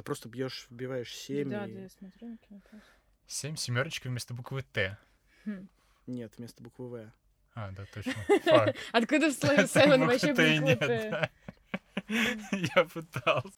Ты просто бьешь, вбиваешь 7 Да, и... да, я смотрю на кинопоиск. Семь семерочка вместо буквы Т. Хм. Нет, вместо буквы В. А, да, точно. Фак. Откуда в слове Так Seven буквы вообще Т. Я пытался.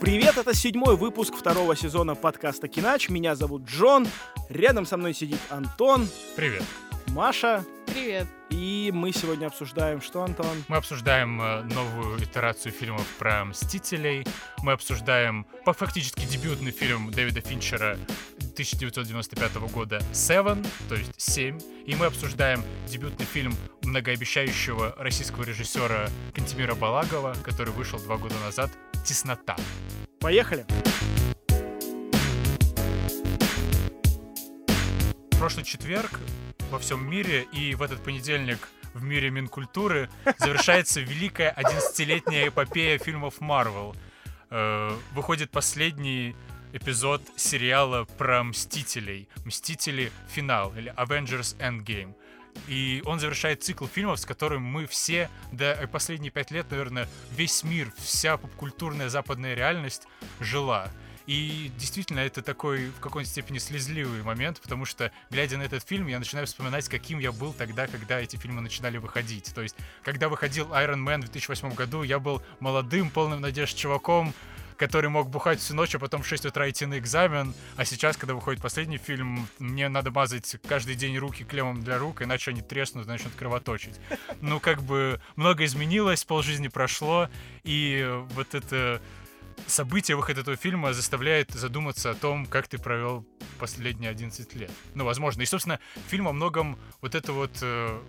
Привет, это седьмой выпуск второго сезона подкаста Кинач. Меня зовут Джон. Рядом со мной сидит Антон, Привет. Маша. Привет. И мы сегодня обсуждаем, что, Антон? Мы обсуждаем э, новую итерацию фильмов про Мстителей. Мы обсуждаем по- фактически дебютный фильм Дэвида Финчера 1995 года «Seven», то есть «Семь». И мы обсуждаем дебютный фильм многообещающего российского режиссера Кантемира Балагова, который вышел два года назад «Теснота». Поехали! В прошлый четверг во всем мире и в этот понедельник в мире Минкультуры завершается великая 11-летняя эпопея фильмов Marvel. Э, Выходит последний эпизод сериала про Мстителей. Мстители Финал или Avengers Endgame. И он завершает цикл фильмов, с которым мы все, да последние пять лет, наверное, весь мир, вся попкультурная западная реальность жила. И действительно, это такой в какой-то степени слезливый момент, потому что, глядя на этот фильм, я начинаю вспоминать, каким я был тогда, когда эти фильмы начинали выходить. То есть, когда выходил Iron Man в 2008 году, я был молодым, полным надежд чуваком, который мог бухать всю ночь, а потом в 6 утра идти на экзамен. А сейчас, когда выходит последний фильм, мне надо мазать каждый день руки клеммом для рук, иначе они треснут и начнут кровоточить. Ну, как бы, много изменилось, полжизни прошло, и вот это событие выход этого фильма заставляет задуматься о том, как ты провел последние 11 лет. Ну, возможно. И, собственно, фильм о многом вот эту вот э,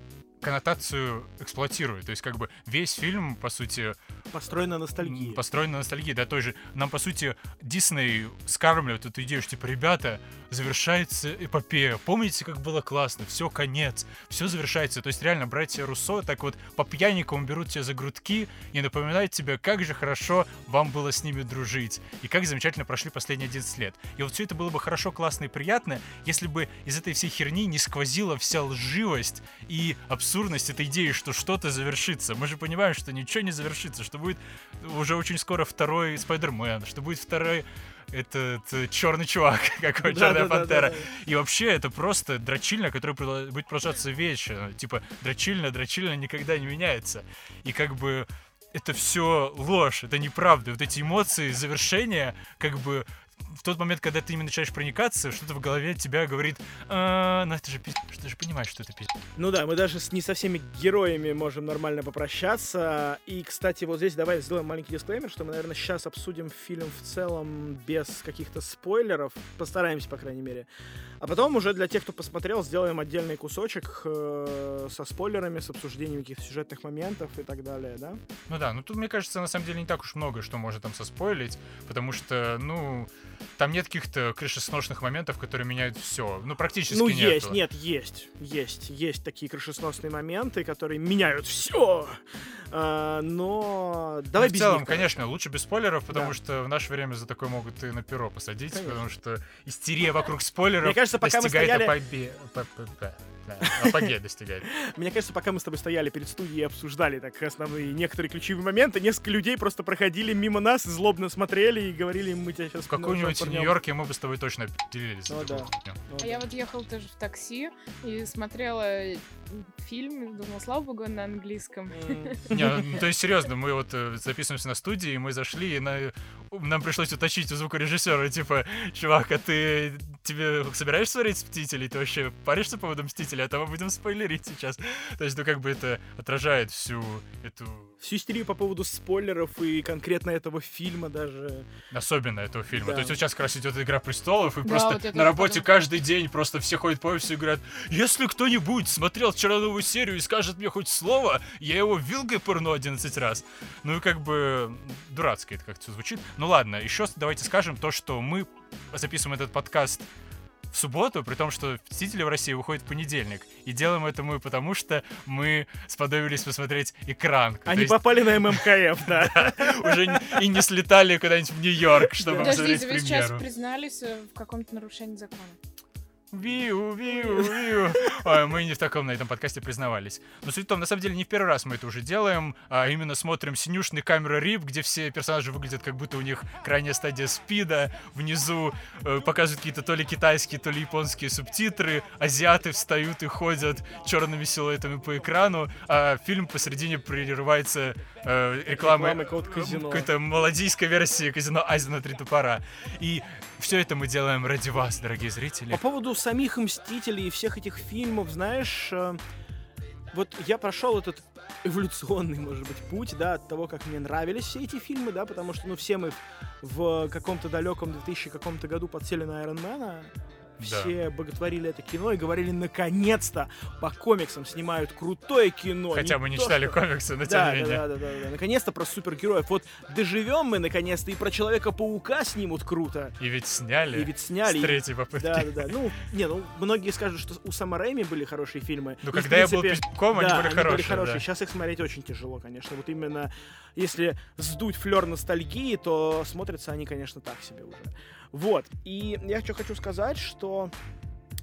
коннотацию эксплуатирует. То есть, как бы, весь фильм, по сути, Построена ностальгия. М, Построен на ностальгии, да, той же. Нам, по сути, Дисней скармливает эту идею, что, типа, ребята, завершается эпопея. Помните, как было классно? Все, конец. Все завершается. То есть, реально, братья Руссо так вот по пьяникам берут тебя за грудки и напоминают тебе, как же хорошо вам было с ними дружить. И как замечательно прошли последние 11 лет. И вот все это было бы хорошо, классно и приятно, если бы из этой всей херни не сквозила вся лживость и абсурдность этой идеи, что что-то завершится. Мы же понимаем, что ничего не завершится, что будет уже очень скоро второй Спайдермен, что будет второй этот черный чувак, какой Да, черная да, пантера. да, да. И вообще это просто дрочильня, которая будет продолжаться вечно. Типа дрочильня, дрочильня никогда не меняется. И как бы это все ложь, это неправда. Вот эти эмоции, завершения, как бы в тот момент, когда ты ими начинаешь проникаться, что-то в голове тебя говорит, «А, ну это же пиздец, ты же понимаешь, что это пиздец. Ну да, мы даже с, не со всеми героями можем нормально попрощаться. И, кстати, вот здесь давай сделаем маленький дисклеймер, что мы, наверное, сейчас обсудим фильм в целом без каких-то спойлеров. Постараемся, по крайней мере. А потом уже для тех, кто посмотрел, сделаем отдельный кусочек э, со спойлерами, с обсуждением каких-то сюжетных моментов и так далее, да? Ну да, ну тут, мне кажется, на самом деле не так уж много, что можно там соспойлить, потому что, ну, там нет каких-то крышесносных моментов, которые меняют все. Ну, практически ну, нету. есть, нет, есть, есть, есть такие крышесносные моменты, которые меняют все. но давай Ну, в без целом, них, конечно, лучше без спойлеров, потому Да. что в наше время за такое могут и на перо посадить, Конечно. потому что истерия вокруг спойлеров Мне кажется, пока мы стояли- да, апогея достигает. Мне кажется, пока мы с тобой стояли перед студией и обсуждали так основные некоторые ключевые моменты, несколько людей просто проходили мимо нас, злобно смотрели и говорили, мы тебя сейчас В каком-нибудь Нью-Йорке мы бы с тобой точно делились. Ну да. А я вот ехала тоже в такси и смотрела фильм, думала, слава богу, на английском. Не, ну, то есть, серьезно, мы вот э, записываемся на студии, мы зашли, и на- нам пришлось уточнить у звукорежиссера, типа, чувак, а ты тебе собираешься смотреть «Мстителей»? Ты вообще паришься по поводу «Мстителей»? А то мы будем спойлерить сейчас. То есть, ну, как бы это отражает всю эту... Всю истерию по поводу спойлеров и конкретно этого фильма даже. Особенно этого фильма. Да. То есть вот сейчас как раз идет «Игра престолов», и Да, просто вот на работе подумала. каждый день просто все ходят по офису и говорят, если кто-нибудь смотрел вчера новую серию и скажет мне хоть слово, я его вилкой пырну 11 раз. Ну и как бы дурацко это как-то все звучит. Ну ладно, еще давайте скажем то, что мы записываем этот подкаст в субботу, при том, что «Мстители» в России выходит в понедельник. И делаем это мы потому, что мы сподобились посмотреть экран. Они есть попали на ММКФ, да. уже и не слетали куда-нибудь в Нью-Йорк, чтобы посмотреть Подождите, вы сейчас премьеру. признались э, в каком-то нарушении закона. Виу, виу, виу. Ой, мы не в таком на этом подкасте признавались. Но суть в том, на самом деле, не в первый раз мы это уже делаем, а именно смотрим синюшный камера рип, где все персонажи выглядят как будто у них крайняя стадия спида. Внизу э, показывают какие-то то ли китайские, то ли японские субтитры. Азиаты встают и ходят черными силуэтами по экрану, а фильм посередине прерывается э, рекламой Рекламой какого-то казино. какой-то молодийской версии казино Азия на три топора. И все это мы делаем ради вас, дорогие зрители. По поводу самих Мстителей и всех этих фильмов, знаешь, э, вот я прошел этот эволюционный, может быть, путь, да, от того, как мне нравились все эти фильмы, да, потому что, ну, все мы в каком-то далеком 2000 каком-то году подсели на Да. Все боготворили это кино и говорили, наконец-то по комиксам снимают крутое кино. Хотя мы не читали комиксы, но тем Да, не да, менее. да, да, да, да. Наконец-то про супергероев. Вот доживем мы наконец-то и про Человека-паука снимут круто. И ведь сняли. И ведь сняли. С третьей попытки. Да, да, да. Ну, не, ну, многие скажут, что у Сэма Рэйми были хорошие фильмы. Ну, когда я был пиздюком, они были хорошие. Сейчас их смотреть очень тяжело, конечно. Вот именно если сдуть флер ностальгии, то смотрятся они, конечно, так себе уже. Вот. И я что хочу сказать, что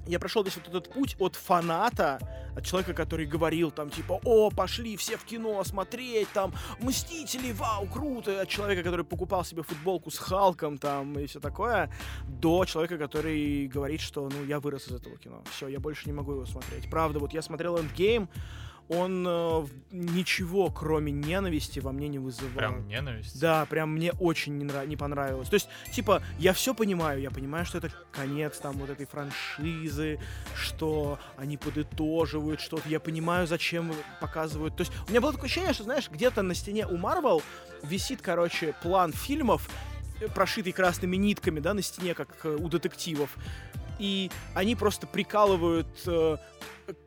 я прошел весь вот этот путь от фаната, от человека, который говорил там типа, о, пошли все в кино смотреть, там, Мстители, вау, круто, от человека, который покупал себе футболку с Халком там и все такое, до человека, который говорит, что, ну, я вырос из этого кино, все, я больше не могу его смотреть. Правда, вот я смотрел Endgame, он э, ничего, кроме ненависти, во мне не вызывал. Прям ненависть. Да, прям мне очень не, нрав- не понравилось. То есть, типа, я все понимаю, я понимаю, что это конец там вот этой франшизы, что они подытоживают что-то, я понимаю, зачем показывают. То есть, у меня было такое ощущение, что, знаешь, где-то на стене у Марвел висит, короче, план фильмов, э, прошитый красными нитками, да, на стене, как э, у детективов. И они просто прикалывают э,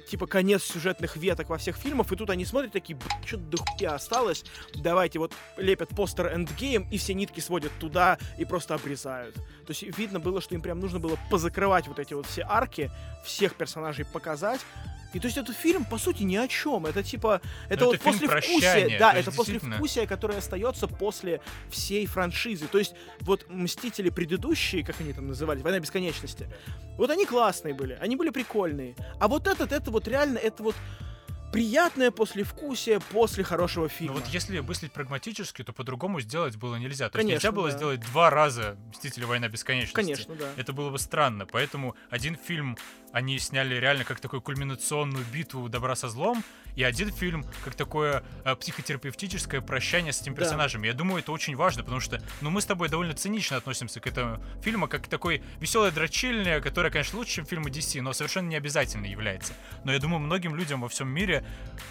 типа конец сюжетных веток во всех фильмах, и тут они смотрят такие, что-то до хуя осталось, давайте вот лепят постер Endgame, и все нитки сводят туда и просто обрезают. То есть видно было, что им прям нужно было позакрывать вот эти вот все арки, всех персонажей показать, и то есть этот фильм, по сути, ни о чем. Это типа, это Ну, вот это после вкусия, да, то есть это после вкусия, которое остается после всей франшизы. То есть вот Мстители предыдущие, как они там назывались, Война бесконечности, вот они классные были, они были прикольные. А вот этот, это вот реально, это вот приятное послевкусие после хорошего Ну фильма. вот если мыслить прагматически, то по-другому сделать было нельзя. То есть Конечно, нельзя было да. сделать два раза «Мстители. Война бесконечности». Конечно, да. Это было бы странно. Поэтому один фильм они сняли реально как такую кульминационную битву добра со злом, и один фильм как такое э, психотерапевтическое прощание с этим Да. персонажем. Я думаю, это очень важно, потому что, ну, мы с тобой довольно цинично относимся к этому фильму, как к такой веселой дрочильня, которая, конечно, лучше, чем фильмы DC, но совершенно не обязательно является. Но я думаю, многим людям во всем мире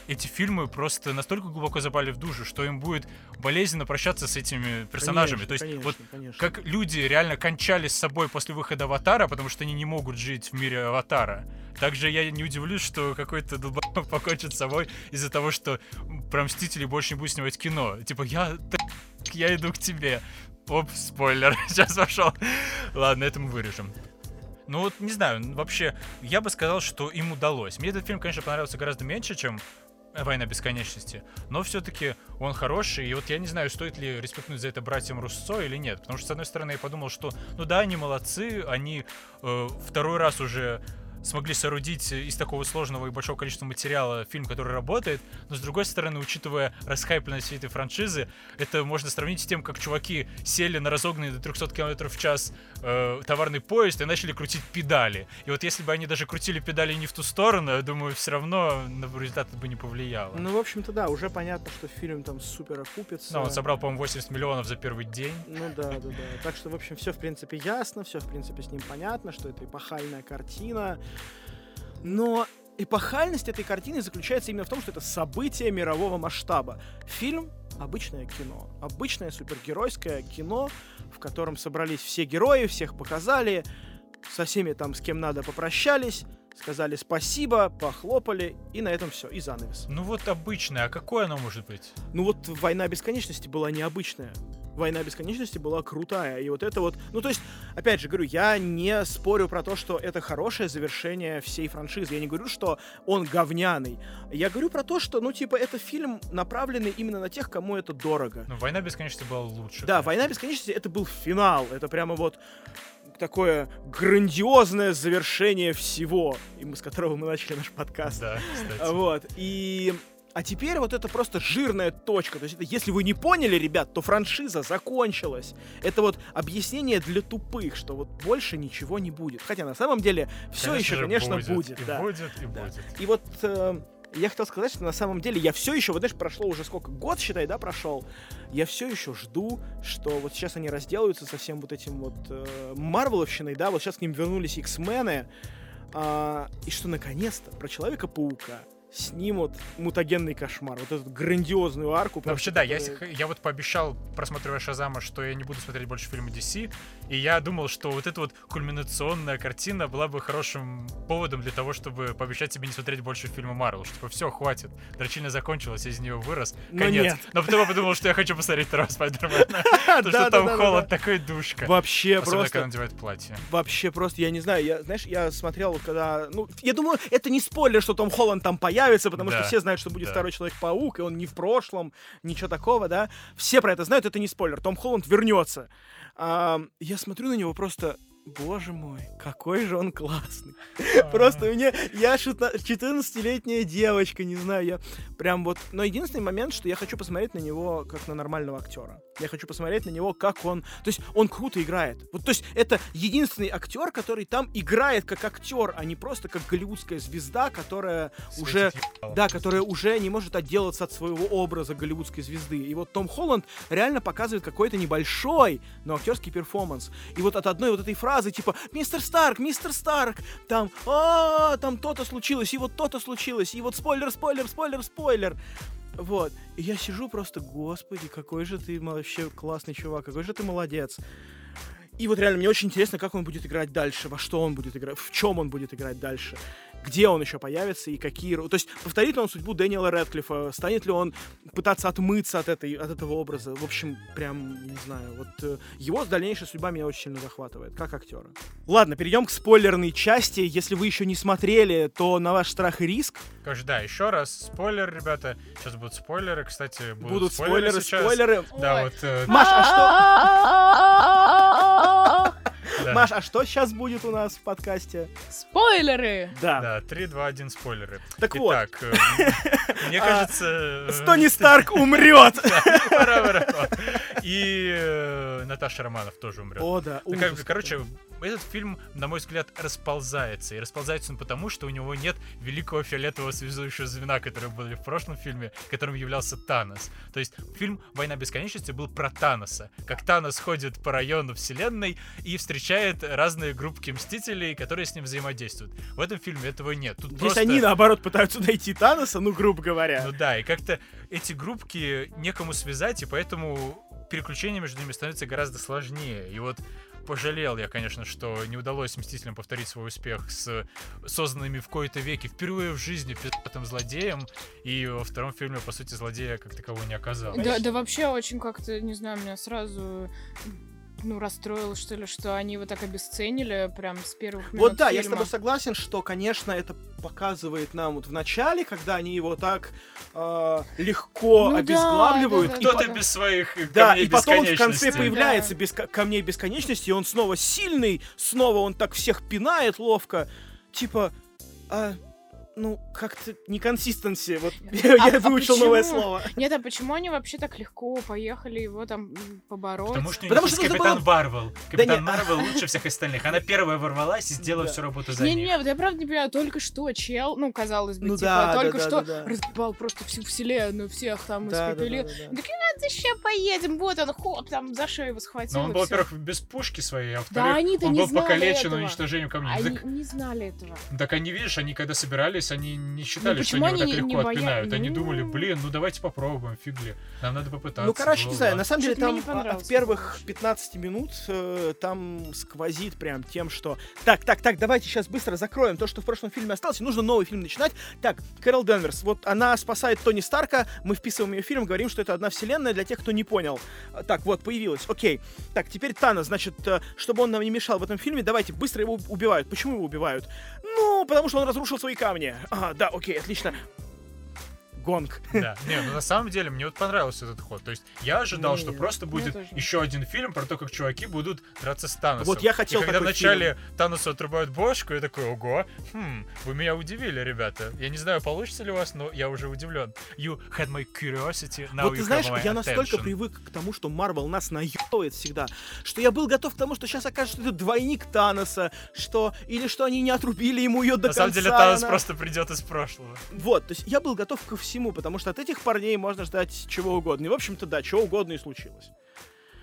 эти фильмы просто настолько глубоко запали в душу, что им будет болезненно прощаться с этими персонажами. Конечно, То есть, конечно, вот конечно. как люди реально кончали с собой после выхода Аватара, потому что они не могут жить в мире Аватара. Также я не удивлюсь, что какой-то долбоёб покончит с собой из-за того, что про Мстителей больше не будет снимать кино. Типа, я, я иду к тебе. Оп, спойлер, сейчас пошел. Ладно, это мы вырежем. Ну вот, не знаю, вообще, я бы сказал, что им удалось. Мне этот фильм, конечно, понравился гораздо меньше, чем Война бесконечности, но все-таки он хороший, и вот я не знаю, стоит ли респектнуть за это братьям Руссо или нет, потому что, с одной стороны, я подумал, что, ну да, они молодцы, они э, второй раз уже смогли соорудить из такого сложного и большого количества материала фильм, который работает, но с другой стороны, учитывая расхайпленность всей этой франшизы, это можно сравнить с тем, как чуваки сели на разогнанный до 300 км в час э, товарный поезд и начали крутить педали. И вот если бы они даже крутили педали не в ту сторону, я думаю, все равно на результат это бы не повлияло. Ну, в общем-то, да, уже понятно, что фильм там супер окупится. Ну, он собрал, по-моему, 80 миллионов за первый день. Ну да, да, да. Так что, в общем, все в принципе ясно, все в принципе с ним понятно, что это эпохальная картина. Но эпохальность этой картины заключается именно в том, что это событие мирового масштаба. Фильм обычное кино. Обычное супергеройское кино, в котором собрались все герои, всех показали, со всеми там, с кем надо, попрощались, сказали спасибо, похлопали, и на этом все, и занавес. Ну вот обычное, а какое оно может быть? Ну вот «Война бесконечности» была необычная. «Война бесконечности» была крутая. И вот это вот... Ну, то есть, опять же, говорю, я не спорю про то, что это хорошее завершение всей франшизы. Я не говорю, что он говняный. Я говорю про то, что, ну, типа, это фильм, направленный именно на тех, кому это дорого. Ну, Война бесконечности была лучше. Да, «Война бесконечности» — это был финал. Это прямо вот такое грандиозное завершение всего, и мы, с которого мы начали наш подкаст. Да, кстати. Вот. И а теперь вот это просто жирная точка. То есть, это, если вы не поняли, ребят, то франшиза закончилась. Это вот объяснение для тупых, что вот больше ничего не будет. Хотя на самом деле все еще, же конечно, будет. будет. И да. будет, и Да. будет. И вот э, я хотел сказать, что на самом деле я все еще, вот знаешь, прошло уже сколько, год, считай, да, прошел. Я все еще жду, что вот сейчас они разделаются со всем вот этим вот э, Марвеловщиной, да, вот сейчас к ним вернулись X-мены, а, и что наконец-то про Человека-паука снимут мутагенный кошмар, вот эту грандиозную арку. Ну, Вообще, да, я, которая- с- я вот пообещал, просматривая Шазама, что я не буду смотреть больше фильмы DC, и я думал, что вот эта вот кульминационная картина была бы хорошим поводом для того, чтобы пообещать себе не смотреть больше фильмы Марвел, что типа все, хватит, дрочильня закончилась, я из нее вырос, Но конец. нет. Но потом я подумал, что я хочу посмотреть второго Спайдермена, потому что там холод такой душка. Вообще просто... когда надевает платье. Вообще просто, я не знаю, я, знаешь, я смотрел, когда, ну, я думаю, это не спойлер, что Том Холланд там появится, потому Да, что все знают, что будет да. второй Человек-паук, и он не в прошлом, ничего такого, да. Все про это знают, это не спойлер, Том Холланд вернется. А, я смотрю на него просто, боже мой, какой же он классный. Просто у меня, я 14-летняя девочка, не знаю, я прям вот... Но единственный момент, что я хочу посмотреть на него как на нормального актера. Я хочу посмотреть на него, как он... То есть он круто играет. Вот, то есть это единственный актер, который там играет как актер, а не просто как голливудская звезда, которая уже... Светит ебало. Да, которая уже не может отделаться от своего образа голливудской звезды. И вот Том Холланд реально показывает какой-то небольшой, но актерский перформанс. И вот от одной вот этой фразы, типа, мистер Старк, мистер Старк, там, а, там то-то случилось, и вот то-то случилось, и вот спойлер, спойлер, спойлер, спойлер. Вот. И я сижу просто, господи, какой же ты вообще классный чувак, какой же ты молодец. И вот реально мне очень интересно, как он будет играть дальше, во что он будет играть, в чем он будет играть дальше, где он еще появится и какие... То есть повторит ли он судьбу Дэниела Рэдклиффа, станет ли он пытаться отмыться от, этой, от этого образа. В общем, прям, не знаю, вот э, его дальнейшая судьба меня очень сильно захватывает, как актера. Ладно, перейдем к спойлерной части. Если вы еще не смотрели, то на ваш страх и риск Короче, да, еще раз, спойлер, ребята. Сейчас будут спойлеры, кстати, будут, будут спойлеры, сейчас. спойлеры. Да, Ой. вот э, Маш, а что? да. Маш, а что сейчас будет у нас в подкасте? Спойлеры! Да. Да, 3, 2, 1 спойлеры. Так вот. Итак, э, мне А, кажется... э, Тони Старк умрет! И э, Наташа Романов тоже умрет. О, да. Ну, как короче, этот фильм, на мой взгляд, расползается. И расползается он потому, что у него нет великого фиолетового связующего звена, который был в прошлом фильме, которым являлся Танос. То есть фильм «Война бесконечности» был про Таноса. Как Танос ходит по району вселенной и встречает разные группки Мстителей, которые с ним взаимодействуют. В этом фильме этого нет. Тут Здесь просто... они, наоборот, пытаются найти Таноса, ну, грубо говоря. Ну да, и как-то эти группки некому связать, и поэтому переключение между ними становится гораздо сложнее. И вот пожалел я, конечно, что не удалось Мстителям повторить свой успех с созданными в кои-то веке впервые в жизни пи***тым злодеем, и во втором фильме, по сути, злодея как такового не оказалось. Да, да вообще очень как-то, не знаю, меня сразу ну, расстроило, что ли, что они его так обесценили прям с первых минут Вот да, я с фильма. тобой согласен, что, конечно, это показывает нам вот в начале, когда они его так э, легко Ну да, обезглавливают, да, да, по- Кто-то без своих э, Да, камней и потом в конце появляется без ка- камней бесконечности, и он снова сильный, снова он так всех пинает ловко. Типа, а, ну, как-то неконсистенси. Вот я, А- я а выучил новое слово. Нет, а почему они вообще так легко поехали его там побороть? Потому что, Потому Капитан было- Марвел. Капитан не- Марвел лучше всех остальных. Она первая ворвалась и сделала Да. всю работу за них. Не-не, вот я правда не понимаю, только что чел, ну, казалось бы, Ну типа, да, да, только да, что да, да. разъебал просто всю вселенную, всех там Да, да, да, испепелил. да, да. Ну, такие, а, зачем поедем? Вот он, хоп, там за шею его схватил. Но он был, во-первых, без пушки своей, а Да во-вторых, они-то он не был покалечен этого. уничтожением камней. Они Так, не знали этого. так они, видишь, они когда собирались, они не считали, что почему они его так не легко боя- отпинают. Они Ну. думали, блин, ну давайте попробуем, фигли. Нам надо попытаться. Ну, короче, не знаю, на самом деле там от первых конечно. 15 минут э, там сквозит прям тем, что так, так, так, давайте сейчас быстро закроем то, что в прошлом фильме осталось, и нужно новый фильм начинать. Так, Кэрол Денверс, вот она спасает Тони Старка, мы вписываем ее в фильм, говорим, что это одна вселенная для тех, кто не понял. А, Так, вот, появилась, окей. Так, теперь Тана, значит, э, чтобы он нам не мешал в этом фильме, давайте быстро его убивают. Почему его убивают? Потому что он разрушил свои камни. А, да, окей, отлично. Гонг. Да, не, ну на самом деле мне вот понравился этот ход. То есть я ожидал, что просто будет тоже. еще один фильм про то, как чуваки будут драться с Таносом. Вот я хотел И когда вначале Таносу отрубают бошку, я такой, ого, хм, вы меня удивили, ребята. Я не знаю, получится ли у вас, но я уже удивлен. You had my curiosity, now вот you ты знаешь, have my я настолько привык к тому, что Марвел нас наебывает всегда, что я был готов к тому, что сейчас окажется, что это двойник Таноса, что или что они не отрубили ему ее до На конца. самом деле Танос она- просто придет из прошлого. Вот, то есть я был готов ко всему, потому что от этих парней можно ждать чего угодно. И, в общем-то, да, чего угодно и случилось.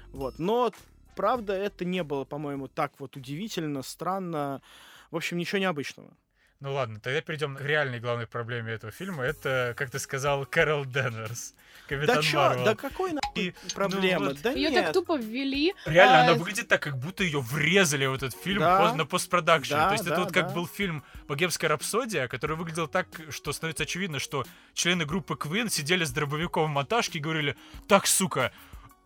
Вот, но, правда, это не было, по-моему, так вот удивительно, странно. В общем, ничего необычного. Ну ладно, тогда перейдем к реальной главной проблеме этого фильма. Это, как ты сказал, Кэрол Денверс. Капитан да чё, Марвел. да какой нахуй И, ну, проблемы? вот да Ее нет. так тупо ввели. Реально, а, она выглядит так, как будто ее врезали в этот фильм Да. поз- на постпродакшн. Да, То есть это да, вот как да. был фильм «Богемская рапсодия», который выглядел так, что становится очевидно, что члены группы Queen сидели с дробовиком в монтажке и говорили «Так, сука,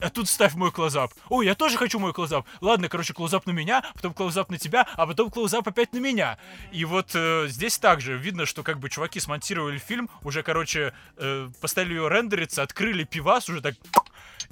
а тут ставь мой клозап. Ой, я тоже хочу мой клозап. Ладно, короче, клозап на меня, потом клозап на тебя, а потом клозап опять на меня. И вот э, здесь также видно, что как бы чуваки смонтировали фильм, уже, короче, э, поставили ее рендериться, открыли пивас, уже так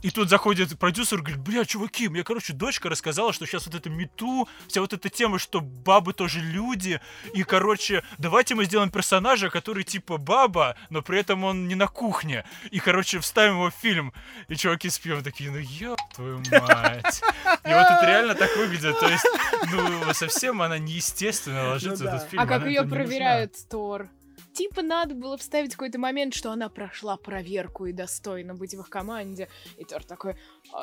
и тут заходит продюсер и говорит, бля, чуваки, мне, короче, дочка рассказала, что сейчас вот это мету, вся вот эта тема, что бабы тоже люди, и, короче, давайте мы сделаем персонажа, который типа баба, но при этом он не на кухне, и, короче, вставим его в фильм. И чуваки с пивом такие, ну ёб твою мать. И вот это реально так выглядит, то есть, ну, совсем она неестественно ложится Ну в да. этот фильм. А как ее проверяют Тор? Типа надо было вставить какой-то момент, что она прошла проверку и достойна быть в их команде. И Тор такой,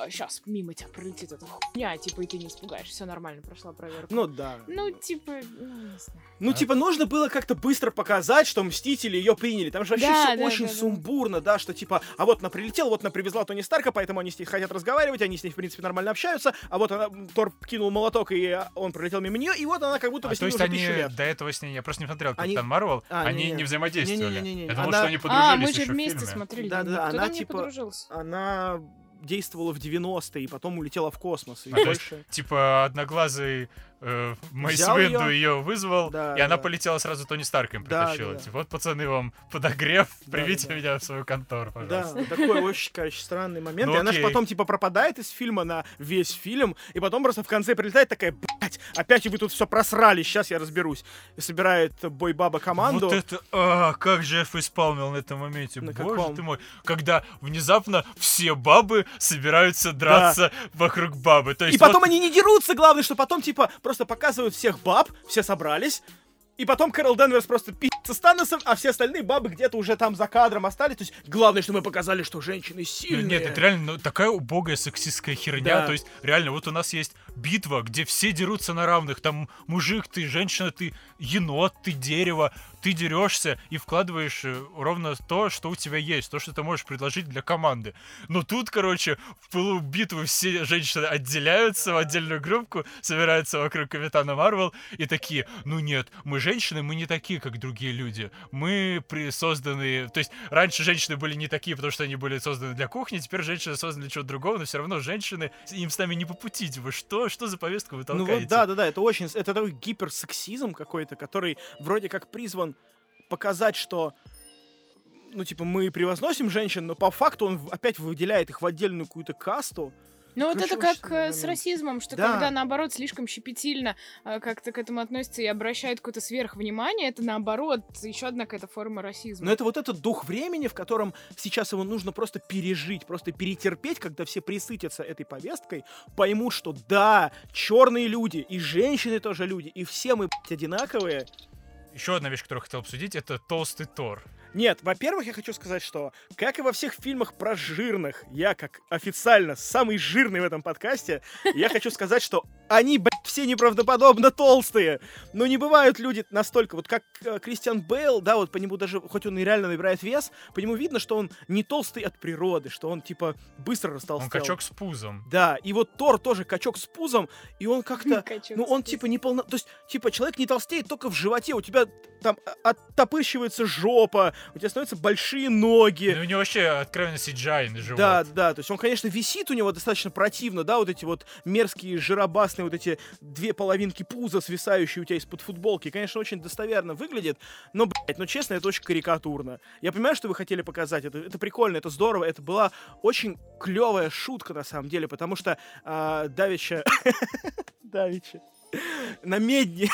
сейчас мимо тебя пролетит эта хуйня, типа, и ты не испугаешься, все нормально, прошла проверку. Ну да. Ну, типа, ну, не знаю. Ну, А? типа, нужно было как-то быстро показать, что Мстители ее приняли. Там же вообще Да, все да, очень да, да. сумбурно, да, что типа, а вот она прилетела, вот она привезла Тони Старка, поэтому они с ней хотят разговаривать, они с ней, в принципе, нормально общаются, а вот она, Тор кинул молоток, и а, он пролетел мимо нее, и вот она как будто бы А с то ним есть уже они лет. до этого с ней, я просто не смотрел Они- Капитан Марвел, А, они не-не. Не взаимодействовали. Не-не-не-не. Я думал, Она- что они А, подружились мы же вместе фильме. смотрели. Да-да, Никто она, не типа, подружился. Она действовала в 90-е, и потом улетела в космос, и А, то есть больше... Типа одноглазый э, Мейс Винду ее вызвал, Да, и она да. полетела сразу Тони Старком Да, притащила. да, да. Типа, вот, пацаны, вам подогрев, Да, да, да. меня в свою контору, Да, пожалуйста. такой очень, короче, странный момент. Ну, и она же потом, типа, пропадает из фильма на весь фильм, и потом просто в конце прилетает такая, блядь, опять вы тут все просрали, сейчас я разберусь. И собирает Бой-Баба команду. Вот это, а, как же я фейспалмил на этом моменте, На боже каком? ты мой. Когда внезапно все бабы собираются драться вокруг бабы. То есть И потом вот- они не дерутся, главное, что потом, типа, просто показывают всех баб, все собрались, и потом Кэрол Денверс просто пи***ца с Таносом, а все остальные бабы где-то уже там за кадром остались. То есть, главное, что мы показали, что женщины Ну, сильные. Нет, это реально ну, такая убогая сексистская херня. Да. То есть, реально, вот у нас есть битва, где все дерутся на равных. Там мужик, ты, женщина, ты, енот, ты, дерево. Ты дерешься и вкладываешь э, ровно то, что у тебя есть, то, что ты можешь предложить для команды. Но тут, короче, в пылу битвы все женщины отделяются в отдельную группку, собираются вокруг Капитана Марвел и такие, ну нет, мы женщины, мы не такие, как другие люди. Мы созданы... То есть раньше женщины были не такие, потому что они были созданы для кухни, теперь женщины созданы для чего-то другого, но все равно женщины, им с нами не по пути. Типа, что? Что за повестку вы Ну толкаете? вот да, да, да, это очень, это такой гиперсексизм какой-то, который вроде как призван показать, что ну, типа, мы превозносим женщин, но по факту он опять выделяет их в отдельную какую-то касту. Ну вот это как очень э, с расизмом, что Да. когда наоборот слишком щепетильно э, как-то к этому относятся и обращают какое-то сверхвнимание, это наоборот еще одна какая-то форма расизма. Но это вот этот дух времени, в котором сейчас его нужно просто пережить, просто перетерпеть, когда все присытятся этой повесткой, поймут, что да, черные люди, и женщины тоже люди, и все мы, блядь, одинаковые. Еще одна вещь, которую хотел обсудить, это толстый Тор. Нет, во-первых, я хочу сказать, что, как и во всех фильмах про жирных, я, как официально самый жирный в этом подкасте, я хочу сказать, что они, блядь, все неправдоподобно толстые. Но не бывают люди настолько, вот как э, Кристиан Бейл, да, вот по нему даже, хоть он и реально набирает вес, по нему видно, что он не толстый от природы, что он, типа, быстро растолстел. Он качок с пузом. Да, и вот Тор тоже качок с пузом, и он как-то... Ну, он типа не полно... То есть, типа, человек не толстеет только в животе. У тебя там а- оттопырщивается жопа, у тебя становятся большие ноги. Ну, у него вообще откровенно CGI на живот. Да, да, то есть он, конечно, висит у него достаточно противно, да, вот эти вот мерзкие жиробасные вот эти две половинки пуза, свисающие у тебя из-под футболки. Конечно, очень достоверно выглядит, но, блядь, ну честно, это очень карикатурно. Я понимаю, что вы хотели показать, это, это прикольно, это здорово, это была очень клевая шутка, на самом деле, потому что э, Давича... Давича на медне.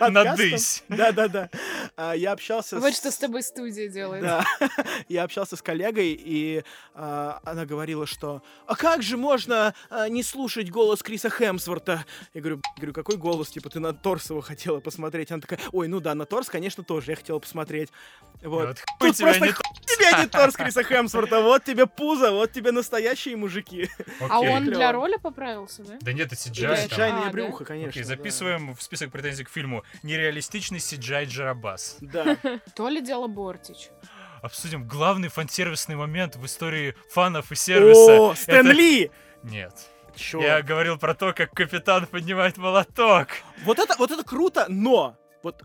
Надысь. Да-да-да. А, я общался Вот что с тобой студия делает. Да. Я общался с коллегой, и а, она говорила, что «А как же можно а, не слушать голос Криса Хемсворта?» Я говорю, говорю, какой голос? Типа, ты на торс его хотела посмотреть? Она такая, ой, ну да, на торс, конечно, тоже я хотела посмотреть. Вот. Тут тебя просто тебе не торс Криса Хемсворта, вот тебе пузо, вот тебе настоящие мужики. А он для роли поправился, да? Да нет, это Или CGI. это- там. Конечно. Окей, да. записываем в список претензий к фильму нереалистичный CGI Джарабас. Да. То ли дело Бортич. Обсудим главный фан-сервисный момент в истории фанов и сервиса. О, Стэн Это- Ли! Нет. Чё? Я говорил про то, как капитан поднимает молоток. Вот это, вот это круто, но вот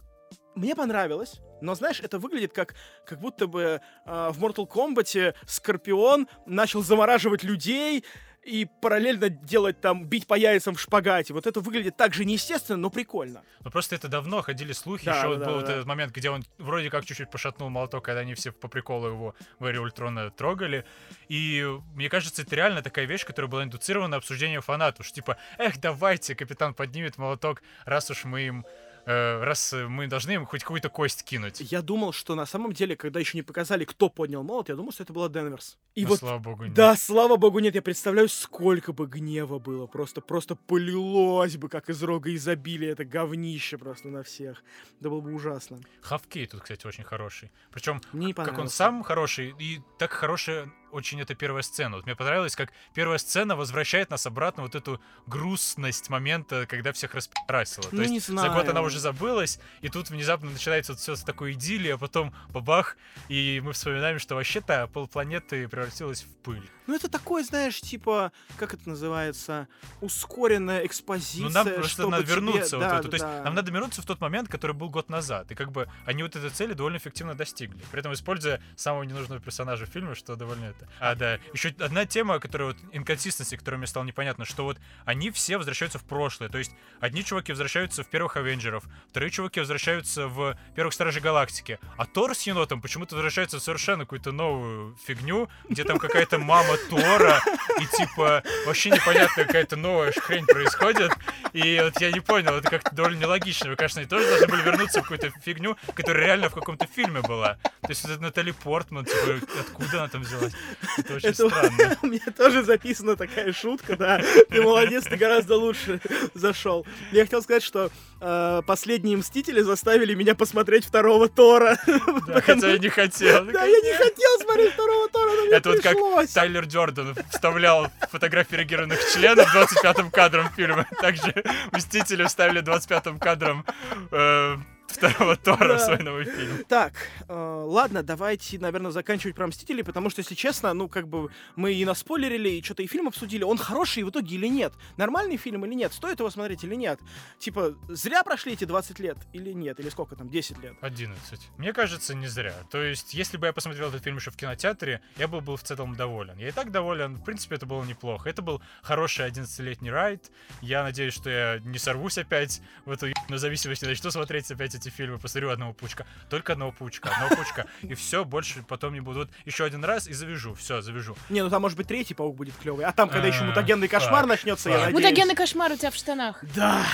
мне понравилось. Но знаешь, это выглядит как, как будто бы а, в Mortal Kombat Скорпион начал замораживать людей и параллельно делать там, бить по яйцам в шпагате. Вот это выглядит так же неестественно, но прикольно. Ну просто это давно ходили слухи. Да, Еще да, вот был да, вот этот момент, где он вроде как чуть-чуть пошатнул молоток, когда они все по приколу его в Эре Ультрона трогали. И мне кажется, это реально такая вещь, которая была индуцирована обсуждением фанатов. Что типа, эх, давайте, капитан поднимет молоток, раз уж мы им раз э, мы должны им хоть какую-то кость кинуть. Я думал, что на самом деле, когда еще не показали, кто поднял молот, я думал, что это была Денверс. И Но, вот слава богу, нет. Да, слава богу, нет, я представляю, сколько бы гнева было. Просто, просто полилось бы, как из рога изобилия, это говнище просто на всех. Да было бы ужасно. Хавкей тут, кстати, очень хороший. Причем, Мне не как он сам хороший, и так хорошая очень эта первая сцена. Вот мне понравилось, как первая сцена возвращает нас обратно вот эту грустность момента, когда всех распарасило. Ну, То есть не за год она знаю. уже забылась, и тут внезапно начинается вот все с такой идиллии, а потом бабах, и мы вспоминаем, что вообще-то полпланеты превратилась в пыль. Ну, это такое, знаешь, типа, как это называется, ускоренная экспозиция. Ну, нам просто надо тебе- вернуться. вот да, эту. да, То есть да. нам надо вернуться в тот момент, который был год назад. И как бы они вот этой цели довольно эффективно достигли. При этом используя самого ненужного персонажа в фильме, что довольно это. А, да. Еще одна тема, которая вот инконсистенции, которая мне стала непонятна, что вот они все возвращаются в прошлое. То есть одни чуваки возвращаются в первых Авенджеров, вторые чуваки возвращаются в первых Стражей Галактики, а Тор с енотом почему-то возвращается в совершенно какую-то новую фигню, где там какая-то мама Тора, и типа вообще непонятная какая-то новая хрень происходит. И вот я не понял, это как-то довольно нелогично. Вы, конечно, они тоже должны были вернуться в какую-то фигню, которая реально в каком-то фильме была. То есть вот это Натали Портман, типа, откуда она там взялась? Это очень Это- странно. У меня тоже записана такая шутка, да. Ты молодец, ты гораздо лучше зашел. Я хотел сказать, что э, последние Мстители заставили меня посмотреть второго Тора. Да, хотя я не хотел. Да, я не хотел смотреть второго Тора, но мне Это вот как. Тайлер Дёрден вставлял фотографии эрегированных членов 25-м кадром фильма. Также Мстители вставили 25-м кадром э, второго Тора в свой новый фильм. Так, э, ладно, давайте, наверное, заканчивать про Мстителей, потому что, если честно, ну, как бы, мы и наспойлерили, и что-то и фильм обсудили. Он хороший в итоге или нет? Нормальный фильм или нет? Стоит его смотреть или нет? Типа, зря прошли эти 20 лет или нет? Или сколько там, 10 лет? 11. Мне кажется, не зря. То есть, если бы я посмотрел этот фильм еще в кинотеатре, я бы был в целом доволен. Я и так доволен. В принципе, это было неплохо. Это был хороший 11-летний райд. Я надеюсь, что я не сорвусь опять в эту ебаную зависимость и начну смотреть опять эти фильмы. Посмотрю одного паучка. Только одного паучка, одного паучка. И все, больше потом не буду. Вот еще один раз и завяжу. Все, завяжу. Не, ну там, может быть, третий паук будет клевый. А там, когда еще А, мутагенный кошмар начнется, я надеюсь. Мутагенный кошмар у тебя в штанах. Да.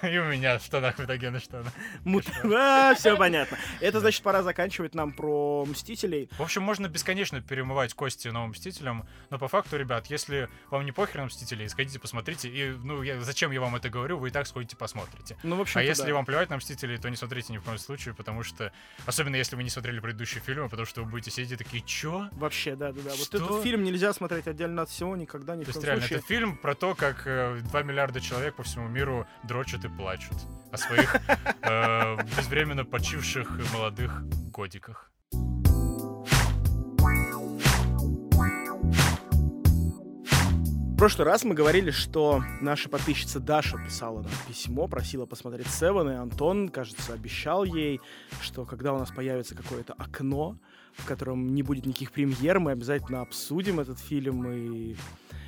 И у меня в штанах мутагены штаны. все понятно. Это значит, пора заканчивать нам про Мстителей. В общем, можно бесконечно перемывать кости новым Мстителям, но по факту, ребят, если вам не похер на Мстителей, сходите, посмотрите. И, ну, я, зачем я вам это говорю, вы и так сходите, посмотрите. Ну, в общем А если вам плевать на Мстителей, то не смотрите ни в коем случае, потому что... Особенно если вы не смотрели предыдущие фильмы, потому что вы будете сидеть и такие, чё? Вообще, да, да, да. Вот этот фильм нельзя смотреть отдельно от всего никогда, ни в То есть реально, случае. это фильм про то, как э, 2 миллиарда человек по всему миру дрочат и плачут о своих э, безвременно почивших молодых годиках. Прошлый раз мы говорили, что наша подписчица Даша писала нам письмо, просила посмотреть Севен, и Антон, кажется, обещал ей, что когда у нас появится какое-то окно, в котором не будет никаких премьер, мы обязательно обсудим этот фильм и,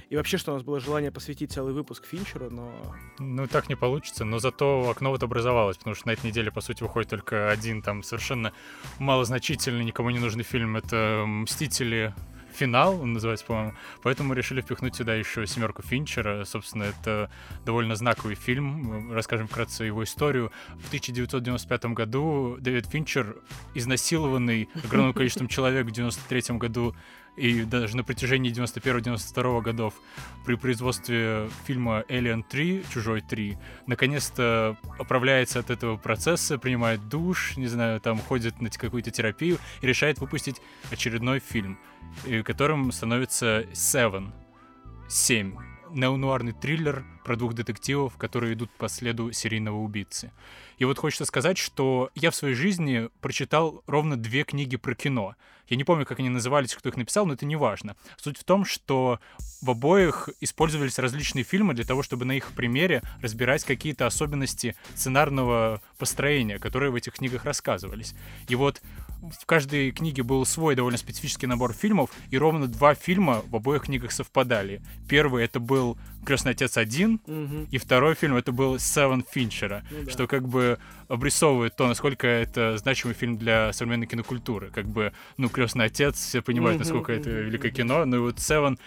И вообще, что у нас было желание посвятить целый выпуск Финчеру, но... Ну, так не получится, но зато окно вот образовалось, потому что на этой неделе, по сути, выходит только один там совершенно малозначительный, никому не нужный фильм. Это «Мстители финал, он называется, по-моему. Поэтому решили впихнуть сюда еще семерку Финчера. Собственно, это довольно знаковый фильм. Расскажем вкратце его историю. В 1995 году Дэвид Финчер, изнасилованный огромным количеством человек в 1993 году и даже на протяжении 91-92 годов при производстве фильма Alien 3, Чужой 3, наконец-то оправляется от этого процесса, принимает душ, не знаю, там ходит на какую-то терапию и решает выпустить очередной фильм которым становится Seven. Семь. Неонуарный триллер про двух детективов, которые идут по следу серийного убийцы. И вот хочется сказать, что я в своей жизни прочитал ровно две книги про кино. Я не помню, как они назывались, кто их написал, но это не важно. Суть в том, что в обоих использовались различные фильмы для того, чтобы на их примере разбирать какие-то особенности сценарного построения, которые в этих книгах рассказывались. И вот в каждой книге был свой довольно специфический набор фильмов, и ровно два фильма в обоих книгах совпадали. Первый это был Крестный отец один, угу. и второй фильм это был Севен Финчера, ну, да. что как бы обрисовывает то, насколько это значимый фильм для современной кинокультуры. Как бы, ну, Крестный отец, все понимают, угу, насколько угу, это великое кино, ну и вот Севен,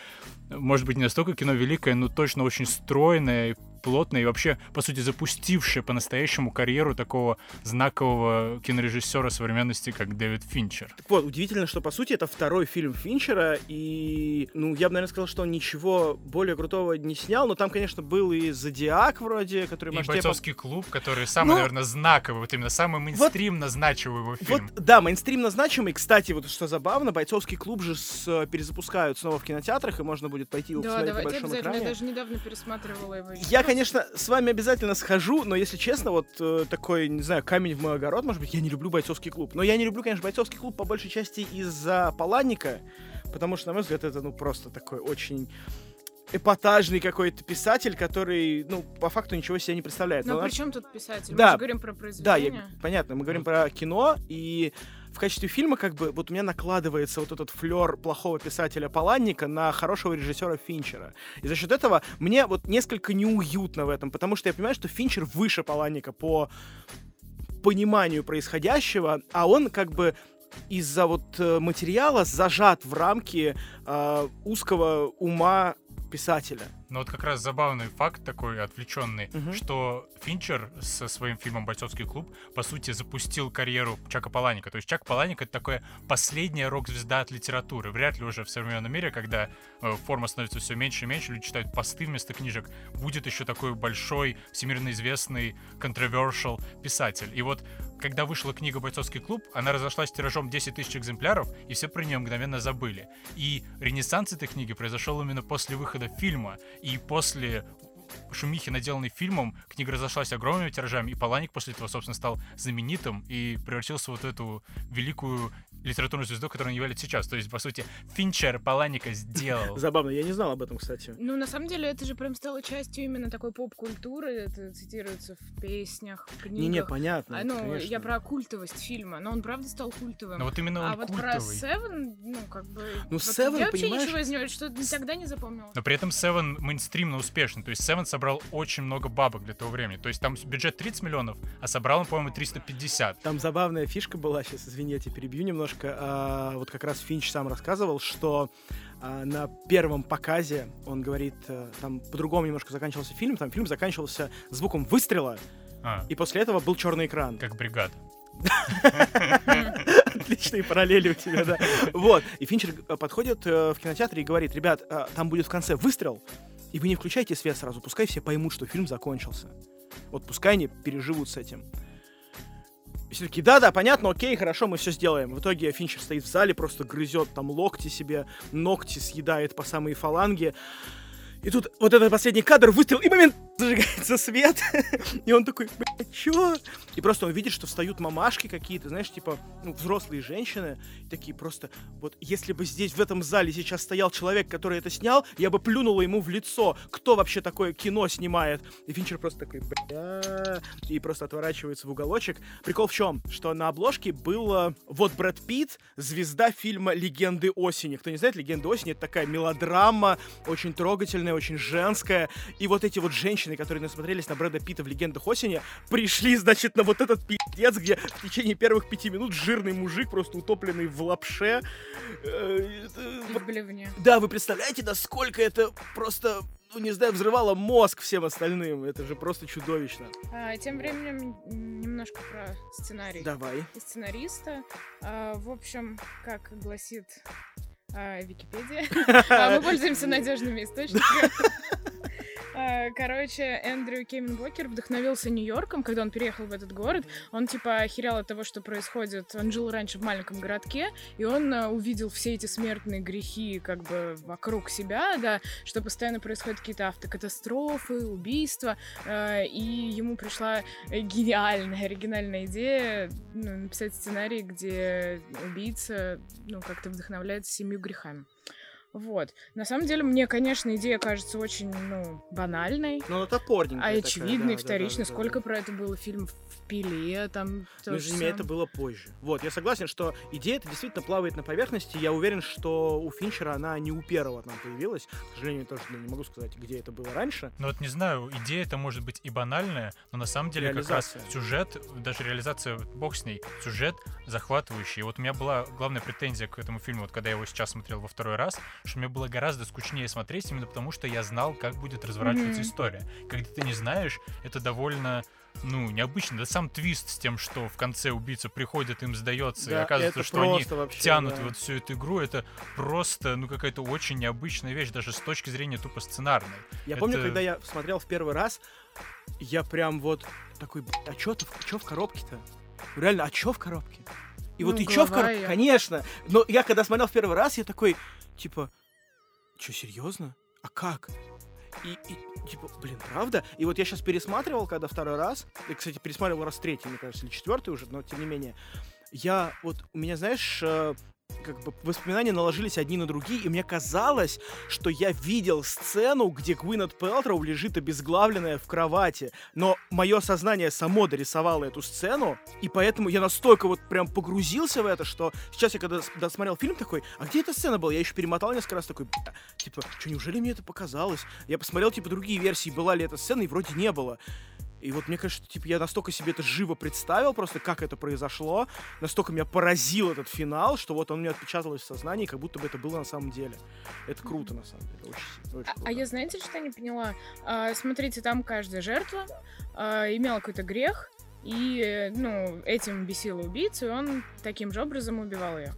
может быть, не настолько кино великое, но точно очень стройное, плотно и вообще, по сути, запустившая по-настоящему карьеру такого знакового кинорежиссера современности, как Дэвид Финчер. Так вот, удивительно, что, по сути, это второй фильм Финчера, и, ну, я бы, наверное, сказал, что он ничего более крутого не снял, но там, конечно, был и «Зодиак» вроде, который... И «Бойцовский по... клуб», который самый, но... наверное, знаковый, вот именно самый мейнстримно вот... значимый его фильм. Вот, да, мейнстримно значимый. Кстати, вот что забавно, «Бойцовский клуб» же с, э, перезапускают снова в кинотеатрах, и можно будет пойти его да, посмотреть на большом экране. Я даже недавно пересматривала его. Я, конечно, с вами обязательно схожу, но если честно, вот э, такой, не знаю, камень в мой огород, может быть, я не люблю бойцовский клуб. Но я не люблю, конечно, бойцовский клуб по большей части из-за Паланника, потому что, на мой взгляд, это, ну, просто такой очень эпатажный какой-то писатель, который, ну, по факту ничего себе не представляет. Но, но при чем тут писатель? Да, мы же говорим про произведение. Да, я, понятно, мы говорим про кино, и в качестве фильма как бы вот у меня накладывается вот этот флер плохого писателя Паланника на хорошего режиссера Финчера. И за счет этого мне вот несколько неуютно в этом, потому что я понимаю, что Финчер выше Паланника по пониманию происходящего, а он как бы из-за вот э, материала зажат в рамки э, узкого ума писателя. Но вот как раз забавный факт такой отвлеченный, угу. что Финчер со своим фильмом «Бойцовский клуб» по сути запустил карьеру Чака Паланика. То есть Чак Паланик — это такая последняя рок-звезда от литературы. Вряд ли уже в современном мире, когда э, форма становится все меньше и меньше, люди читают посты вместо книжек, будет еще такой большой, всемирно известный, controversial писатель. И вот когда вышла книга «Бойцовский клуб», она разошлась тиражом 10 тысяч экземпляров, и все про нее мгновенно забыли. И ренессанс этой книги произошел именно после выхода фильма. И после шумихи, наделанной фильмом, книга разошлась огромными тиражами, и Паланик после этого, собственно, стал знаменитым и превратился в вот эту великую литературную звезду, которую он является сейчас. То есть, по сути, Финчер Паланика сделал. Забавно, я не знал об этом, кстати. Ну, на самом деле, это же прям стало частью именно такой поп-культуры. Это цитируется в песнях, в книгах. Не-не, понятно. А, ну, конечно. я про культовость фильма, но он правда стал культовым. Но вот именно он А вот культовый. про Севен, ну, как бы... Ну, Севен, вот, Я вообще понимаешь... ничего из него что никогда не запомнил. Но при этом Севен мейнстримно успешный. То есть Севен собрал очень много бабок для того времени. То есть там бюджет 30 миллионов, а собрал он, по-моему, 350. Там забавная фишка была, сейчас, извините, перебью немножко. А, вот как раз Финч сам рассказывал, что а, на первом показе он говорит, а, там по-другому немножко заканчивался фильм, там фильм заканчивался звуком выстрела, а. и после этого был черный экран. Как бригада. Отличные параллели у тебя, да. Вот. И Финчер э, подходит э, в кинотеатре и говорит, ребят, э, там будет в конце выстрел, и вы не включайте свет сразу, пускай все поймут, что фильм закончился. Вот пускай они переживут с этим. Все таки да-да, понятно, окей, хорошо, мы все сделаем. В итоге Финчер стоит в зале, просто грызет там локти себе, ногти съедает по самые фаланги. И тут вот этот последний кадр, выстрел, и момент зажигается свет. И он такой, чё? И просто он видит, что встают мамашки какие-то, знаешь, типа, ну, взрослые женщины, такие просто, вот, если бы здесь, в этом зале сейчас стоял человек, который это снял, я бы плюнула ему в лицо. Кто вообще такое кино снимает? И Финчер просто такой, бля, и просто отворачивается в уголочек. Прикол в чем? Что на обложке было вот Брэд Питт, звезда фильма «Легенды осени». Кто не знает, «Легенды осени» — это такая мелодрама, очень трогательная, очень женская. И вот эти вот женщины, которые насмотрелись на Брэда Питта в «Легендах осени», пришли, значит, на вот этот пиздец, где в течение первых пяти минут жирный мужик, просто утопленный в лапше. э, И в блевне. Да, вы представляете, насколько это просто, ну, не знаю, взрывало мозг всем остальным. Это же просто чудовищно. А, тем временем немножко про сценарий. Давай. И сценариста. А, в общем, как гласит а, Википедия, а, мы пользуемся надежными источниками. А, Короче, Эндрю Кевин Бокер вдохновился Нью-Йорком, когда он переехал в этот город. Он, типа, охерял от того, что происходит. Он жил раньше в маленьком городке, и он а, увидел все эти смертные грехи, как бы, вокруг себя, да, что постоянно происходят какие-то автокатастрофы, убийства, а, и ему пришла э, гениальная, оригинальная идея ну, написать сценарий, где убийца, ну, как-то вдохновляется семью грехами. Вот. На самом деле, мне, конечно, идея кажется очень, ну, банальной. Ну, она топорненькая А такая, очевидно и да, да, вторично. да, да, Сколько да. про это было фильмов в Пиле, там... то Между же ними это было позже. Вот, я согласен, что идея это действительно плавает на поверхности. Я уверен, что у Финчера она не у первого нам появилась. К сожалению, тоже ну, не могу сказать, где это было раньше. Ну вот не знаю, идея это может быть и банальная, но на самом деле как раз Реализация. сюжет, даже реализация, бог с ней, сюжет захватывающий. И вот у меня была главная претензия к этому фильму, вот когда я его сейчас смотрел во второй раз, что мне было гораздо скучнее смотреть именно потому, что я знал, как будет разворачиваться Мгм. история. Когда ты не знаешь, это довольно ну, необычно. Да сам твист с тем, что в конце убийца приходит, им сдается, и Да, оказывается, это что они вообще, тянут да. вот всю эту игру, это просто, ну, какая-то очень необычная вещь, даже с точки зрения тупо сценарной. Я помню, Это- когда я смотрел в первый раз, я прям вот такой, «Б***ь, а чё, ты, в- чё в коробке-то? Реально, а чё в коробке? И вот Ну, и чё в коробке? её. Конечно. Но я когда смотрел в первый раз, я такой, типа, чё, серьезно? А как? И, и, типа, блин, правда? И вот я сейчас пересматривал, когда второй раз, и, кстати, пересматривал раз третий, мне кажется, или четвертый уже, но тем не менее, я вот, у меня, знаешь, э, как бы воспоминания наложились одни на другие, и мне казалось, что я видел сцену, где Гвинет Пелтроу лежит обезглавленная в кровати, но мое сознание само дорисовало эту сцену, и поэтому я настолько вот прям погрузился в это, что сейчас я когда досмотрел фильм такой, а где эта сцена была? Я еще перемотал несколько раз такой, «Бля, типа, что, неужели мне это показалось? Я посмотрел, типа, другие версии, была ли эта сцена, и вроде не было. И вот мне кажется, типа, я настолько себе это живо представил, просто как это произошло, настолько меня поразил этот финал, что вот он мне отпечаталось в сознании, как будто бы это было на самом деле. Это круто, на самом деле, очень, очень А, круто. а я, знаете, что не поняла? А, смотрите, там каждая жертва а, имела какой-то грех, и, э, ну, этим бесила убийцу, и он таким же образом убивал ее.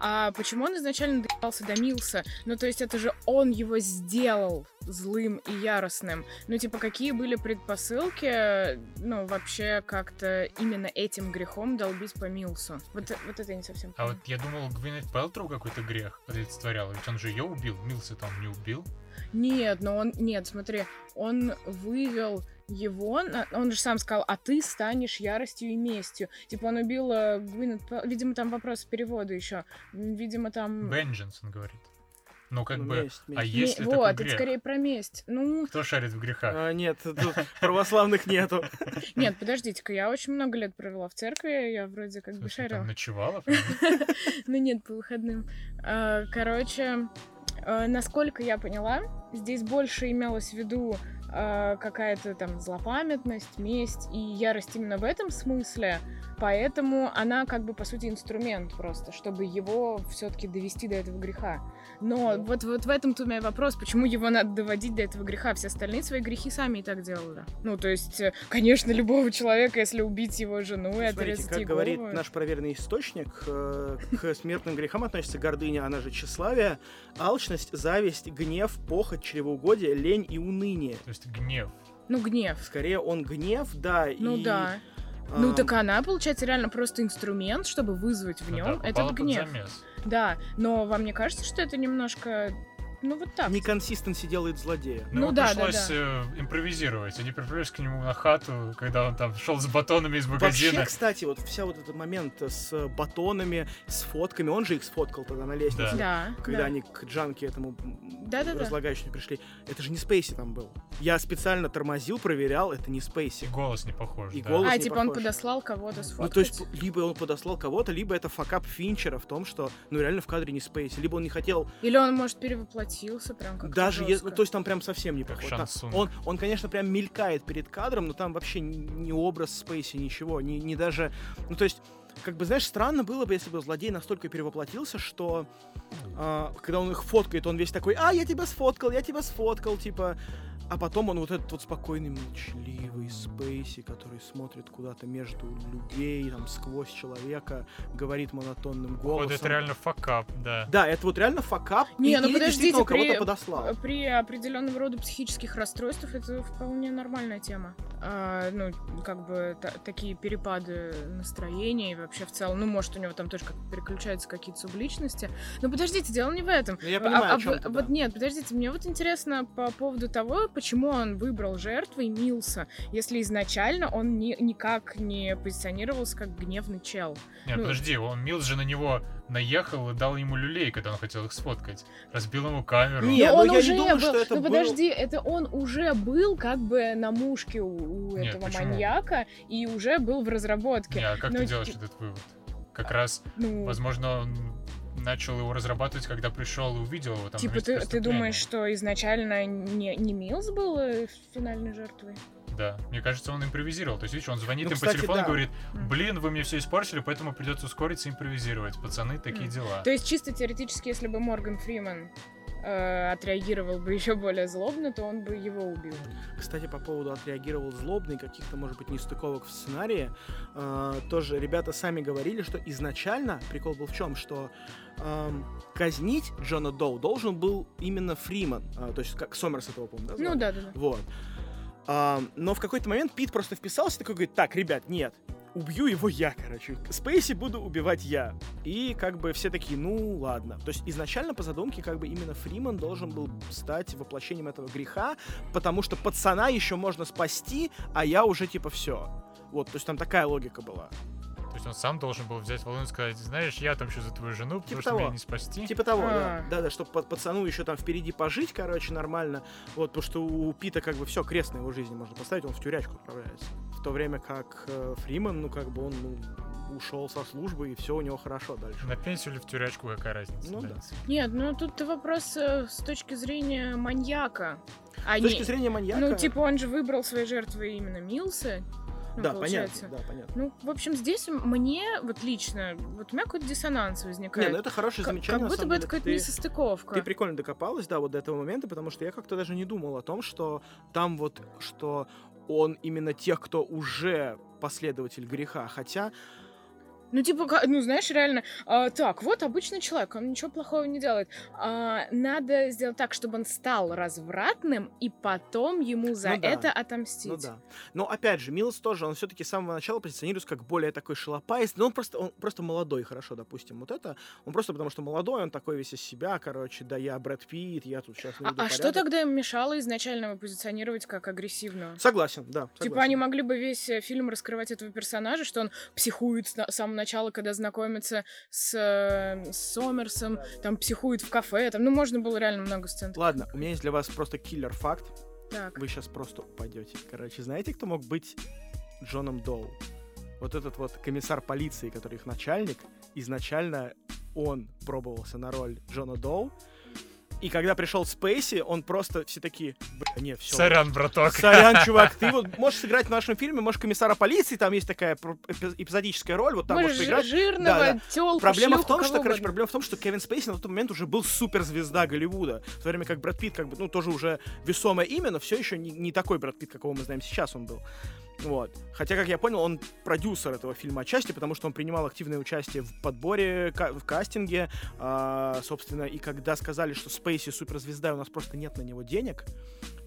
А почему он изначально доебался до Милса? Ну, то есть это же он его сделал злым и яростным. Ну, типа, какие были предпосылки, ну, вообще как-то именно этим грехом долбить по Милсу? Вот, э- вот это я не совсем А вот я думал, Гвинет Пелтроу какой-то грех олицетворял, ведь он же ее убил, Милса там не убил. Нет, но он... Нет, смотри, он вывел его... Он же сам сказал, а ты станешь яростью и местью. Типа он убил э, Гвинет Видимо, там вопрос перевода еще. Видимо, там... Vengeance, он говорит. Ну, как Ну, бы, месть, а месть. Не- если вот, такой это грех? скорее про месть. Ну, Кто шарит в грехах? А, нет, тут православных нету. нет, подождите-ка, я очень много лет провела в церкви, я вроде как бы шарила. ночевала? Ну нет, по выходным. А, Короче, а, насколько я поняла, здесь больше имелось в виду а, какая-то там злопамятность, месть и ярость именно в этом смысле. Поэтому она как бы по сути инструмент просто, чтобы его все-таки довести до этого греха. Но вот, вот в этом-то у меня вопрос, почему его надо доводить до этого греха? Все остальные свои грехи сами и так делали. Ну, то есть, э, конечно, любого человека, если убить его жену и Смотрите, отрезать как ей говорит голову- наш проверенный источник, э, к смертным грехам относится гордыня, она же тщеславие, алчность, зависть, гнев, похоть, чревоугодие, лень и уныние. То есть гнев. Ну, гнев. Скорее он гнев, да. Ну и, да. Ну а, так она, получается, реально просто инструмент, чтобы вызвать в Ну нем да, попала этот под гнев. замес. Да, но вам не кажется, что это немножко Ну вот так. Неконсистенси делает злодея. Ну, Ну ему да, да, пришлось да. э, импровизировать. Они приплелись к нему на хату, когда он там шел с батонами из магазина. Вообще, кстати, вот вся вот этот момент с батонами, с фотками, он же их сфоткал тогда на лестнице. Да, Когда да. они к Джанке этому м, Да-да-да. разлагающему пришли. Это же не Спейси там был. Я специально тормозил, проверял, это не И Спейси. голос не похож. И да. голос- А, не типа он похож. подослал кого-то Ну, сфоткать. то есть, либо он подослал кого-то, либо это факап Финчера в том, что, ну, реально в кадре не Спейси. Либо он не хотел Или он, может, перевоплотился прям как Даже если, ну, то есть там прям совсем не похож. Сунг. он, он, конечно, прям мелькает перед кадром, но там вообще ни, ни образ Спейси, ничего, ни, ни даже... Ну, то есть, как бы, знаешь, странно было бы, если бы злодей настолько перевоплотился, что а, когда он их фоткает, он весь такой, а, я тебя сфоткал, я тебя сфоткал, типа... А потом он вот этот вот спокойный, молчаливый Спейси, который смотрит куда-то между людей, там, сквозь человека, говорит монотонным голосом. Вот это реально факап, да. Да, это вот реально факап. Не, и- ну подождите, при- подослал. При определенного рода психических расстройствах это вполне нормальная тема. А, ну, как бы та- такие перепады настроения и вообще в целом, ну, может, у него там тоже как переключаются какие-то субличности. Но подождите, дело не в этом. Ну, я А- понимаю, а о чём вы- ты, Вот да. нет, подождите, мне вот интересно по поводу того, почему он выбрал жертвой Милса, если изначально он ни- никак не позиционировался как гневный чел. Нет, Ну. подожди, он Милс же на него наехал и дал ему люлей, когда он хотел их сфоткать. Разбил ему камеру. Не, Но ну он я не уже думаю, был. что это ну был- подожди, это он уже был как бы на мушке у, у Нет, этого почему? маньяка и уже был в разработке. Не, а как Ну, ты делаешь этот вывод? Как раз, Ну, возможно, он начал его разрабатывать, когда пришел и увидел его там. типа ты, ты думаешь, что изначально не, не Милс был э, финальной жертвой? Да. Мне кажется, он импровизировал. То есть, видишь, он звонит Ну, им кстати, по телефону да. и говорит, блин, вы мне все испортили, поэтому придется ускориться и импровизировать. Пацаны, такие М. дела. То есть чисто теоретически, если бы Морган Фриман э, отреагировал бы еще более злобно, то он бы его убил. Кстати, по поводу отреагировал злобно и каких-то, может быть, нестыковок в сценарии, э, тоже ребята сами говорили, что изначально прикол был в чем, что эм, казнить Джона Доу должен был именно Фриман, э, то есть как Сомерс этого, помню, да? Ну да, да, да. Вот. Ам, но в какой-то момент Пит просто вписался, такой говорит, так, ребят, нет, убью его я, короче. Спейси буду убивать я. И как бы все такие, ну ладно. То есть изначально по задумке как бы именно Фриман должен был стать воплощением этого греха, потому что пацана еще можно спасти, а я уже типа все. Вот, то есть там такая логика была. То есть он сам должен был взять волну и сказать, знаешь, я отомщу за твою жену, потому Типа что того. меня не спасти. Типа того, А. да. Да-да, чтобы под пацану еще там впереди пожить, короче, нормально. Вот, потому что у Пита как бы все крест на его жизни можно поставить, он в тюрячку отправляется. В то время как э, Фриман, ну, как бы он ну, ушел со службы, и все у него хорошо дальше. На пенсию или в тюрячку, какая разница? Ну да. да. Нет, ну тут вопрос э, с точки зрения маньяка. А С не- точки зрения маньяка... Ну, типа, он же выбрал своей жертвой именно Милса. Ну, да, получается. понятно, да, понятно. Ну, в общем, здесь мне, вот лично, вот у меня какой-то диссонанс возникает. Не, ну это хорошее замечание, как будто бы это какая-то Ты- несостыковка. Ты прикольно докопалась, да, вот до этого момента, потому что я как-то даже не думал о том, что там вот, что он именно тех, кто уже последователь греха. Хотя, Ну, типа, ну, знаешь, реально, а, так, вот обычный человек, он ничего плохого не делает. А, надо сделать так, чтобы он стал развратным, и потом ему за Ну да. это отомстить. ну да. Но опять же, Милс тоже, он все-таки с самого начала позиционируется как более такой шалопайст. Но он просто, он просто молодой, хорошо, допустим, вот это. Он просто потому что молодой, он такой весь из себя, короче, да я Брэд Питт, я тут сейчас А, а что тогда им мешало изначально его позиционировать как агрессивного? Согласен, да. Типа согласен. они могли бы весь э, фильм раскрывать этого персонажа, что он психует с на- самого начала, когда знакомится с, э, с Сомерсом, там психует в кафе, там, ну можно было реально много сцен. Ладно, у меня есть для вас просто киллер-факт. Так. Вы сейчас просто упадете. Короче, знаете, кто мог быть Джоном Доу? Вот этот вот комиссар полиции, который их начальник, изначально он пробовался на роль Джона Доу. И когда пришел Спейси, он просто все такие, не, все. Сорян, браток. Сорян, чувак, ты вот можешь сыграть в нашем фильме, можешь комиссара полиции, там есть такая эпизодическая роль, вот там Можешь можешь поиграть. жирного, Да, да. тёлку, Проблема в шлюху, том, кого что, короче, проблема в том, что Кевин Спейси на тот момент уже был суперзвезда Голливуда, в то время как Брэд Питт, как бы, ну, тоже уже весомое имя, но все еще не, не такой Брэд Питт, какого мы знаем сейчас он был. Вот. Хотя, как я понял, он продюсер этого фильма отчасти, потому что он принимал активное участие в подборе, ка- в кастинге, а, собственно, и когда сказали, что Спейси суперзвезда, и у нас просто нет на него денег,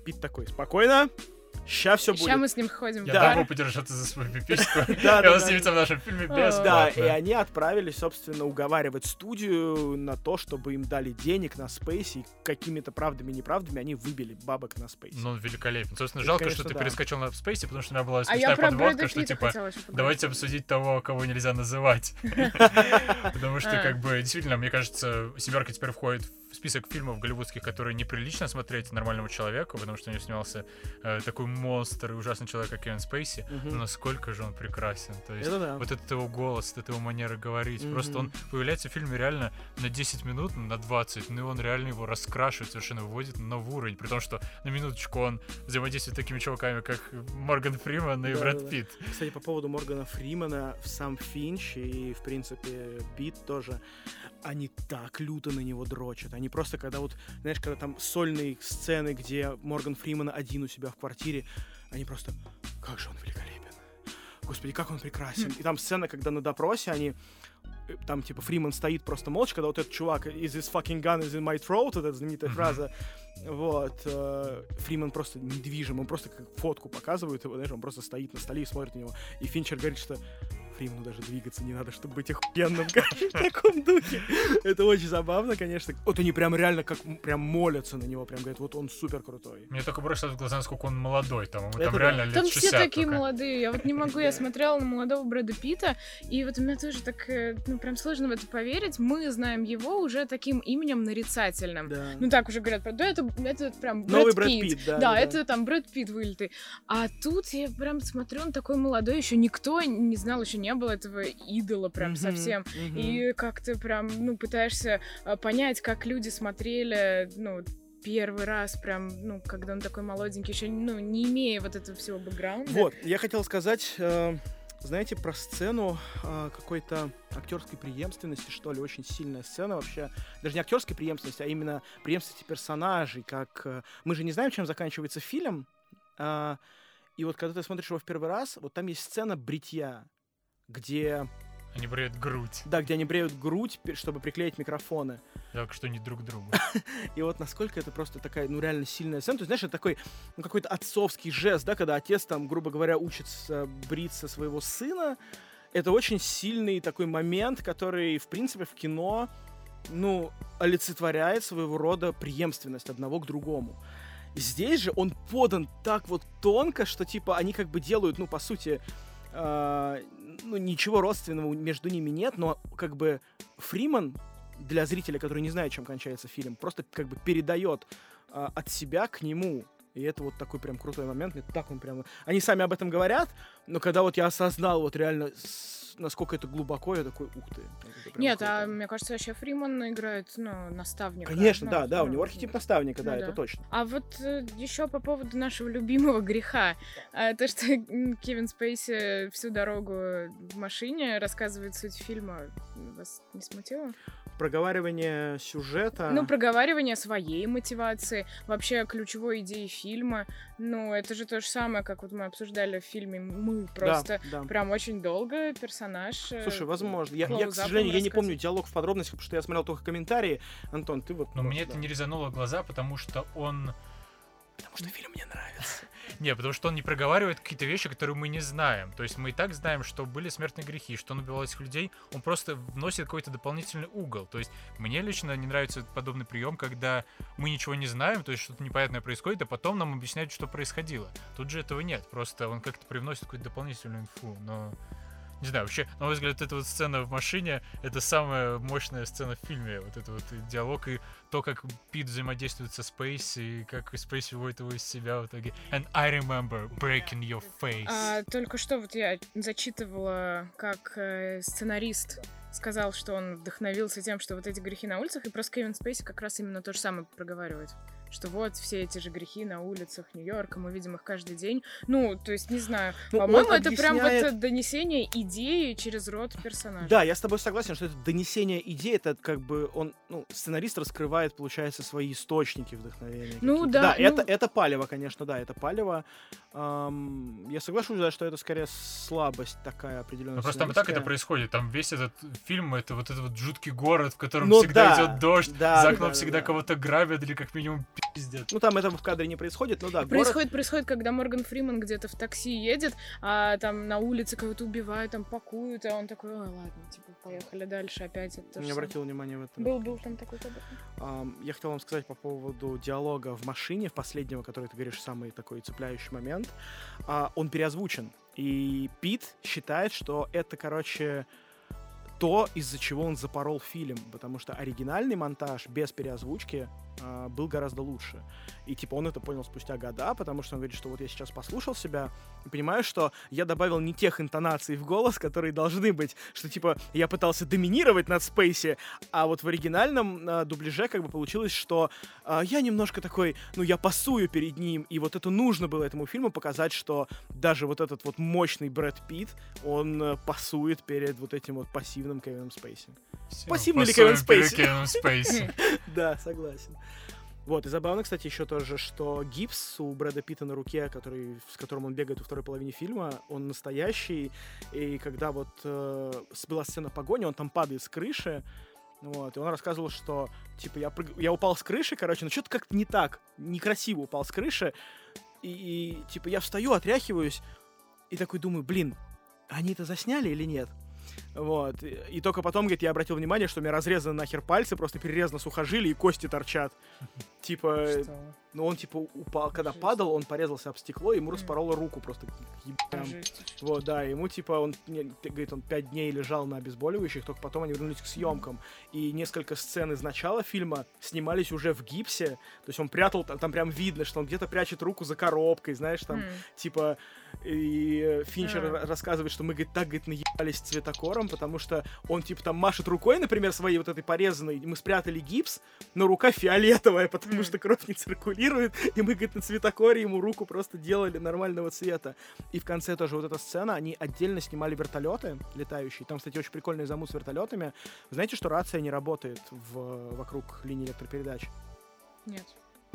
Питт такой, спокойно, Сейчас все Сейчас будет. мы с ним ходим Я Да. могу подержаться за свою пипиську. Да, да, он снимется в нашем фильме бесплатно. Да, и они отправились, собственно, уговаривать студию на то, чтобы им дали денег на Space, и какими-то правдами и неправдами они выбили бабок на Space. Ну, он великолепен. Собственно, жалко, что ты перескочил на Спейси, потому что у меня была А смешная подводка, что типа. Давайте обсудить того, кого нельзя называть. Потому что, А. как бы, действительно, мне кажется, «Семерка» теперь входит в список фильмов голливудских, которые неприлично смотреть нормальному человеку, потому что у него снимался э, такой монстр и ужасный человек, как Кевин Спейси. Мгм. Но насколько же он прекрасен. То есть, Это да. вот этот его голос, вот эта его манера говорить. Просто он появляется в фильме реально на 10 минут, на 20, но он реально его раскрашивает, совершенно выводит на новый уровень. При том, что на минуточку он взаимодействует такими чуваками, как Морган Фриман и Брэд Да-да-да. Питт. Кстати, по поводу Моргана Фримана, сам Финч и, в принципе, Пит тоже, они так люто на него дрочат. Они просто, когда вот, знаешь, когда там сольные сцены, где Морган Фриман один у себя в квартире, они просто, как же он великолепен. Господи, как он прекрасен. И там сцена, когда на допросе они э, там, типа, Фриман стоит просто молча, когда вот этот чувак is this fucking gun is in my throat, вот эта знаменитая фраза, вот, э, Фриман просто недвижим, он просто как фотку показывает его, знаешь, он просто стоит на столе и смотрит на него. И Финчер говорит, что Фриману даже двигаться не надо, чтобы быть охуенным, в таком духе. Это очень забавно, конечно. Вот они прям реально как прям молятся на него, прям говорят, вот он супер крутой. Мне только бросилось в глаза, насколько он молодой. Там, ему там да. реально лет Там 60 все такие молодые. Я вот не могу, я смотрела на молодого Брэда Питта, и вот у меня тоже так, э, ну, прям сложно в это поверить. Мы знаем его уже таким именем нарицательным. Да. Ну, так уже говорят, да, это, это прям Брэд Новый Брэд Питт. Питт, да. Да, это там Брэд Питт вылитый. А тут я прям смотрю, он такой молодой, еще никто не знал, еще не было этого идола прям Мгм, совсем. мгм. И как ты прям, ну, пытаешься а, понять, как люди смотрели, ну, первый раз, прям, ну, когда он такой молоденький, еще, ну, не имея вот этого всего бэкграунда. Вот, я хотел сказать, э, знаете, про сцену э, какой-то актерской преемственности, что ли, очень сильная сцена вообще. Даже не актерской преемственности, а именно преемственности персонажей, как... э, мы же не знаем, чем заканчивается фильм, а, и вот когда ты смотришь его в первый раз, вот там есть сцена бритья, где, Они бреют грудь. да, где они бреют грудь, чтобы приклеить микрофоны. Жалко, что не друг другу. И вот насколько это просто такая, ну, реально сильная сцена. То есть, знаешь, это такой, ну, какой-то отцовский жест, да, когда отец там, грубо говоря, учится бриться своего сына. Это очень сильный такой момент, который, в принципе, в кино, ну, олицетворяет своего рода преемственность одного к другому. Здесь же он подан так вот тонко, что, типа, они как бы делают, ну, по сути, э, ну, ничего родственного между ними нет, но как бы Фриман для зрителя, который не знает, чем кончается фильм, просто как бы передает а, от себя к нему. И это вот такой прям крутой момент. Мне так он прям... Они сами об этом говорят, но когда вот я осознал вот реально, насколько это глубоко, я такой, ух ты. это Нет, а круто». мне кажется, вообще Фриман играет, ну, наставника. Конечно, Ну, да, да, у ну, него архетип наставника, да, ну это да. точно. А вот еще по поводу нашего любимого греха. А, то, что Кевин Спейси всю дорогу в машине рассказывает суть фильма, вас не смутило? Проговаривание сюжета... Ну, проговаривание своей мотивации, вообще ключевой идеи фильма. Ну, это же то же самое, как вот мы обсуждали в фильме «Мы». Да, Просто да. прям очень долго персонаж... э, Слушай, возможно. Я, я, к сожалению, я не помню диалог в подробностях, потому что я смотрел только комментарии. Антон, ты вот... Но мне да. это не резануло глаза, потому что он... Потому что фильм мне нравится. Не, потому что он не проговаривает какие-то вещи, которые мы не знаем. То есть мы и так знаем, что были смертные грехи, что он убивал этих людей. Он просто вносит какой-то дополнительный угол. То есть мне лично не нравится подобный прием, когда мы ничего не знаем, то есть что-то непонятное происходит, а потом нам объясняют, что происходило. Тут же этого нет. Просто он как-то привносит какую-то дополнительную инфу. Но не знаю, вообще, на мой взгляд, эта вот сцена в машине это самая мощная сцена в фильме. Вот этот вот диалог и то, как Пит взаимодействует со Спейс, и как Спейс выводит его из себя в итоге. And I remember breaking your face. А, только что вот я зачитывала, как э, сценарист сказал, что он вдохновился тем, что вот эти грехи на улицах, и просто Кевин Спейси как раз именно то же самое проговаривает. Что вот все эти же грехи на улицах Нью-Йорка, мы видим их каждый день. Ну, то есть, не знаю. Ну, По-моему, это прям вот донесение идеи через рот персонажа. Да, я с тобой согласен, что это донесение идеи, это как бы он, ну, сценарист раскрывает, получается, свои источники вдохновения. Ну какие-то. да, Да, ну- это, это палево, конечно, да, это палево. Ам, я соглашусь, да, что это скорее слабость такая определенная. Ну просто там и так это происходит. Там весь этот фильм это вот этот вот жуткий город, в котором Ну всегда да, идет дождь, да, за окном да, всегда да. кого-то грабят или как минимум. Пиздец. Ну, там этого в кадре не происходит, ну да, город... Происходит, происходит, когда Морган Фриман где-то в такси едет, а там на улице кого-то убивают, там пакуют, а он такой, ой, ладно, типа, поехали дальше опять. Это то Не обратил внимания в это. самое. Был, был там такой кадр. Ам, Я хотел вам сказать по поводу диалога в машине, в последнего, который ты говоришь, самый такой цепляющий момент. А, Он переозвучен. И Пит считает, что это, короче, то, из-за чего он запорол фильм. Потому что оригинальный монтаж без переозвучки а, был гораздо лучше. И типа он это понял спустя года, потому что он говорит, что вот я сейчас послушал себя и понимаю, что я добавил не тех интонаций в голос, которые должны быть, что типа я пытался доминировать над Спейси, а вот в оригинальном а, дубляже как бы получилось, что а, я немножко такой, ну я пасую перед ним, и вот это нужно было этому фильму показать, что даже вот этот вот мощный Брэд Питт, он э, пасует перед вот этим вот пассивным Кевином Спейси. Пассивный ли Кевин Спейси? Кевином Спейси. Да, согласен. Вот, и забавно, кстати, еще тоже, что гипс у Брэда Питта на руке, который, с которым он бегает во второй половине фильма, он настоящий, и когда вот э, была сцена погони, он там падает с крыши, вот, и он рассказывал, что, типа, я, прыг- я упал с крыши, короче, но что-то как-то не так, некрасиво упал с крыши, и, и, типа, я встаю, отряхиваюсь, и такой думаю, блин, они это засняли или нет? Вот. И, только потом, говорит, я обратил внимание, что у меня разрезаны нахер пальцы, просто перерезано сухожилие и кости торчат. Типа, Что? ну он типа упал, когда Жесть. падал, он порезался об стекло, ему Мгм. распороло руку просто ебам. Вот, да, ему типа он, говорит, он пять дней лежал на обезболивающих, только потом они вернулись к съемкам. И несколько сцен из начала фильма снимались уже в гипсе, то есть он прятал, там, там прям видно, что он где-то прячет руку за коробкой, знаешь, там, М. типа, и Финчер ра- рассказывает, что мы, говорит, так, говорит, наебались цветокором, потому что он, типа, там машет рукой, например, своей вот этой порезанной, мы спрятали гипс, но рука фиолетовая, потому Мгм. что кровь не циркулирует, и мы, говорит, на цветокоре ему руку просто делали нормального цвета. И в конце тоже вот эта сцена, они отдельно снимали вертолеты летающие, там, кстати, очень прикольный замут с вертолетами. Знаете, что рация не работает в, вокруг линии электропередач? Нет.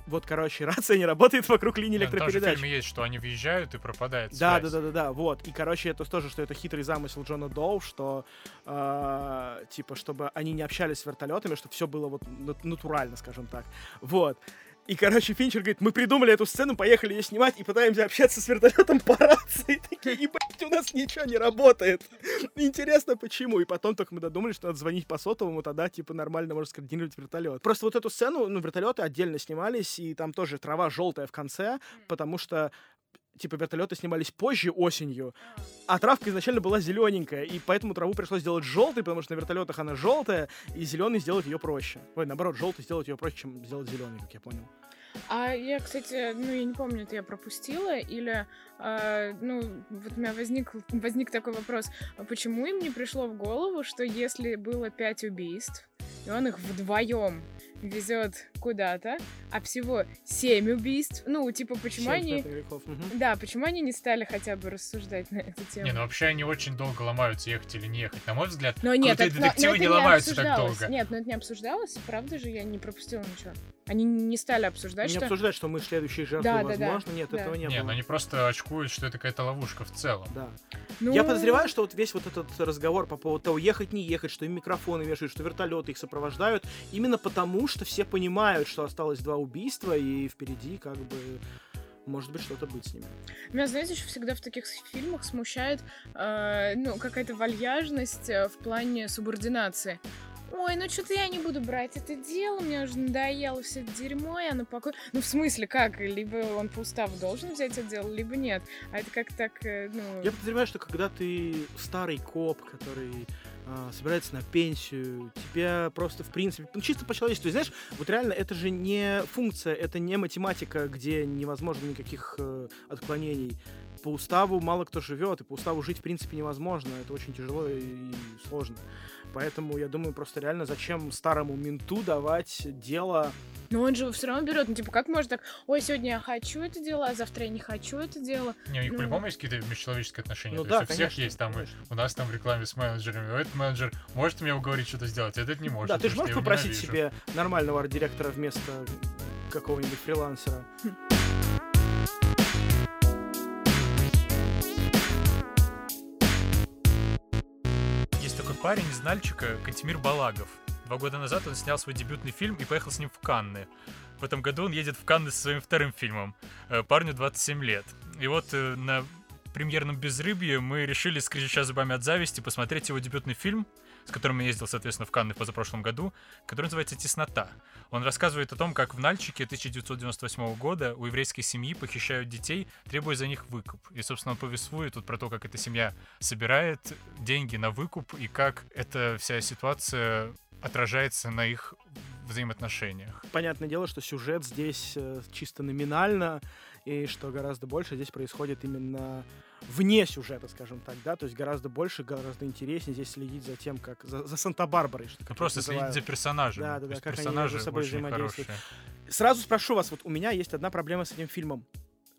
Вот, короче, рация не работает вокруг линии Не, ну Там же в электропередач. фильме есть, что они въезжают и пропадает Да, связь. да, да, да, да, вот. И, короче, это тоже, что это хитрый замысел Джона Доу, что, э, типа, чтобы они не общались с вертолетами, чтобы все было вот нат- натурально, скажем так. Вот. И, короче, Финчер говорит, мы придумали эту сцену, поехали ее снимать и пытаемся общаться с вертолетом по рации. Такие, ебать, у нас ничего не работает. Интересно, почему. И потом только мы додумали, что надо звонить по сотовому, тогда, типа, нормально можно скоординировать вертолет. Просто вот эту сцену, ну, вертолеты отдельно снимались, и там тоже трава желтая в конце, потому что типа вертолеты снимались позже осенью, а травка изначально была зелененькая, и поэтому траву пришлось сделать желтой, потому что на вертолетах она желтая, и зеленый сделать ее проще. Ой, наоборот, желтый сделать ее проще, чем сделать зеленый, как я понял. А я, кстати, ну, я не помню, это я пропустила, или, а, ну, вот у меня возник, возник такой вопрос, а почему им не пришло в голову, что если было пять убийств, и он их вдвоем везет куда-то, а всего семь убийств, ну, типа, почему Семь они... мгм. Да, почему они не стали хотя бы рассуждать на эту тему? Не, ну вообще они очень долго ломаются, ехать или не ехать. На мой взгляд, Но нет, крутые это, но- но детективы это не ломаются так долго. Нет, но это не обсуждалось, правда же, я не пропустила ничего. Они не стали обсуждать, Не что... обсуждать, что мы следующие жертвы, Да, да, да, возможно. Нет, да. этого не, Не, было. ну они просто очкуют, что это какая-то ловушка в целом. Да. Ну, Я подозреваю, что вот весь вот этот разговор по поводу того, ехать, не ехать, что им микрофоны вешают, что вертолеты их сопровождают, именно потому, что все понимают, что осталось два убийства, и впереди как бы может быть что-то быть с ними. Меня, знаете, еще всегда в таких фильмах смущает, э, ну, какая-то вальяжность э, в плане субординации. Ой, ну что-то я не буду брать это дело, мне уже надоело все это дерьмо, я на покой. Ну, в смысле, как? Либо он по уставу должен взять это дело, либо нет. А это как так, э, ну... Я подозреваю, что когда ты старый коп, который собирается на пенсию, тебя просто, в принципе, ну, чисто по-человечески, знаешь, вот реально это же не функция, это не математика, где невозможно никаких э, отклонений. По уставу мало кто живет, и по уставу жить, в принципе, невозможно. Это очень тяжело и, сложно. Поэтому я думаю, просто реально зачем старому менту давать дело Но он же все равно берет, ну, типа, как можно так, ой, сегодня я хочу это дело, а завтра я не хочу это дело. Не, у них Ну. по-любому есть какие-то межчеловеческие отношения. Ну То да, есть у всех конечно, есть там, конечно. у нас там в рекламе с менеджерами. Этот менеджер может меня уговорить что-то сделать, а этот не может. Да, ты же можешь попросить ненавижу. себе нормального арт-директора вместо какого-нибудь фрилансера. парень из Нальчика, Кантемир Балагов. Два года назад он снял свой дебютный фильм и поехал с ним в Канны. В этом году он едет в Канны со своим вторым фильмом. Э, Парню 27 лет. И вот э, на премьерном «Безрыбье» мы решили, скрежеща зубами от зависти, посмотреть его дебютный фильм, с которым я ездил, соответственно, в Канны в позапрошлом году, который называется «Теснота». Он рассказывает о том, как в Нальчике 1998 года у еврейской семьи похищают детей, требуя за них выкуп. И, собственно, он повествует тут про то, как эта семья собирает деньги на выкуп и как эта вся ситуация отражается на их взаимоотношениях. Понятное дело, что сюжет здесь э, чисто номинально, и что гораздо больше здесь происходит именно вне сюжета, скажем так, да, то есть гораздо больше, гораздо интереснее здесь следить за тем, как за, за Санта-Барбарой, что Ну, просто следить за персонажами. Да, да, да, как они между собой взаимодействуют. хорошие. Сразу спрошу вас, вот у меня есть одна проблема с этим фильмом.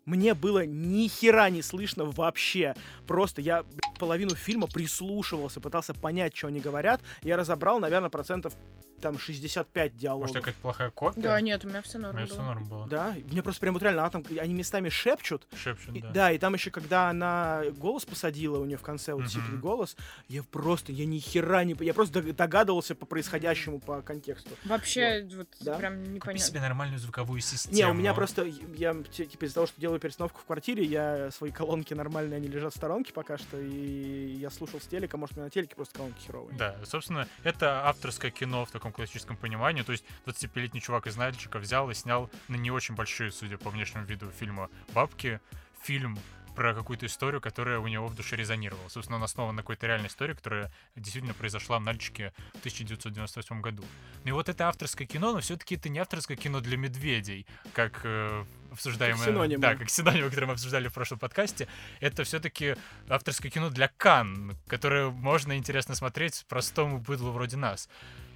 Мне было ни хера не слышно вообще. Просто я блядь, половину фильма прислушивался, пытался понять, что они говорят. Я разобрал, наверное, процентов там 65 диалогов. Может, какая-то плохая копия? Да, нет, у меня все У норм меня все было. норм было. Да, мне просто прям вот реально, она там, они местами шепчут. Шепчут, И- да. да. и там еще, когда она голос посадила, у нее в конце вот сиплый голос, я просто, я ни хера не... Я просто дог- догадывался по происходящему, по контексту. Вообще, вот, Да. прям Купи непонятно. себе нормальную звуковую систему. Не, у меня просто, я, типа, из-за того, что делаю перестановку в квартире, я свои колонки нормальные, они лежат в сторонке пока что, и я слушал с телека, может, у меня на телеке просто колонки херовые. Да, собственно, это авторское кино в таком классическом понимании. То есть 25-летний чувак из Нальчика взял и снял на не очень большие, судя по внешнему виду фильма, бабки, фильм про какую-то историю, которая у него в душе резонировала. Собственно, он основан на какой-то реальной истории, которая действительно произошла в Нальчике в 1998 году. Ну и вот это авторское кино, но все-таки это не авторское кино для медведей, как э, обсуждаемое... Как синонимы. Да, как синонимы, которые мы обсуждали в прошлом подкасте. Это все-таки авторское кино для Кан, которое можно интересно смотреть простому быдлу вроде нас.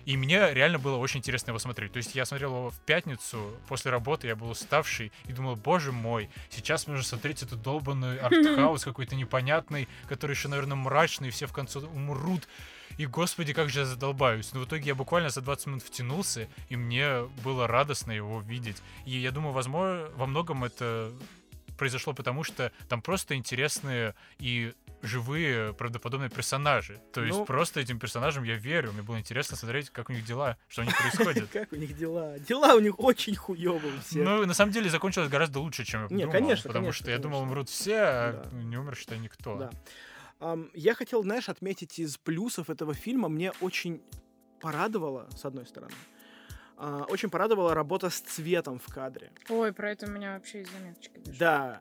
И мне реально было очень интересно его смотреть. То есть я смотрел его в пятницу, после работы я был уставший и думал, боже мой, сейчас нужно смотреть этот долбанный артхаус какой-то непонятный, который еще, наверное, мрачный, и все в конце умрут. И, господи, как же я задолбаюсь. Но в итоге я буквально за 20 минут втянулся, и мне было радостно его видеть. И я думаю, возможно, во многом это произошло потому, что там просто интересные и живые, правдоподобные персонажи. То есть Ну- просто этим персонажам я верю. Мне было интересно смотреть, как у них дела, что у них происходит. Как у них дела? Дела у них очень хуёвые все. Ну, на самом деле, закончилось гораздо лучше, чем я Не, думал. конечно, Потому что я думал, умрут все, а не умер, считай, никто. Да. Я хотел, знаешь, отметить из плюсов этого фильма. Мне очень порадовало, с одной стороны, а, очень порадовала работа с цветом в кадре. Ой, про это у меня вообще есть заметочки. даже. Да.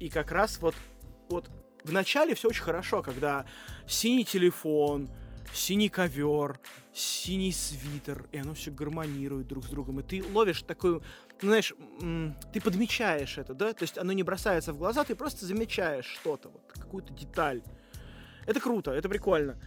И как раз вот, вот в начале все очень хорошо, когда синий телефон, синий ковер, синий свитер, и оно все гармонирует друг с другом. И ты ловишь такую, ну, знаешь, ты подмечаешь это, да? То есть оно не бросается в глаза, ты просто замечаешь что-то, вот, какую-то деталь. Это круто, это прикольно.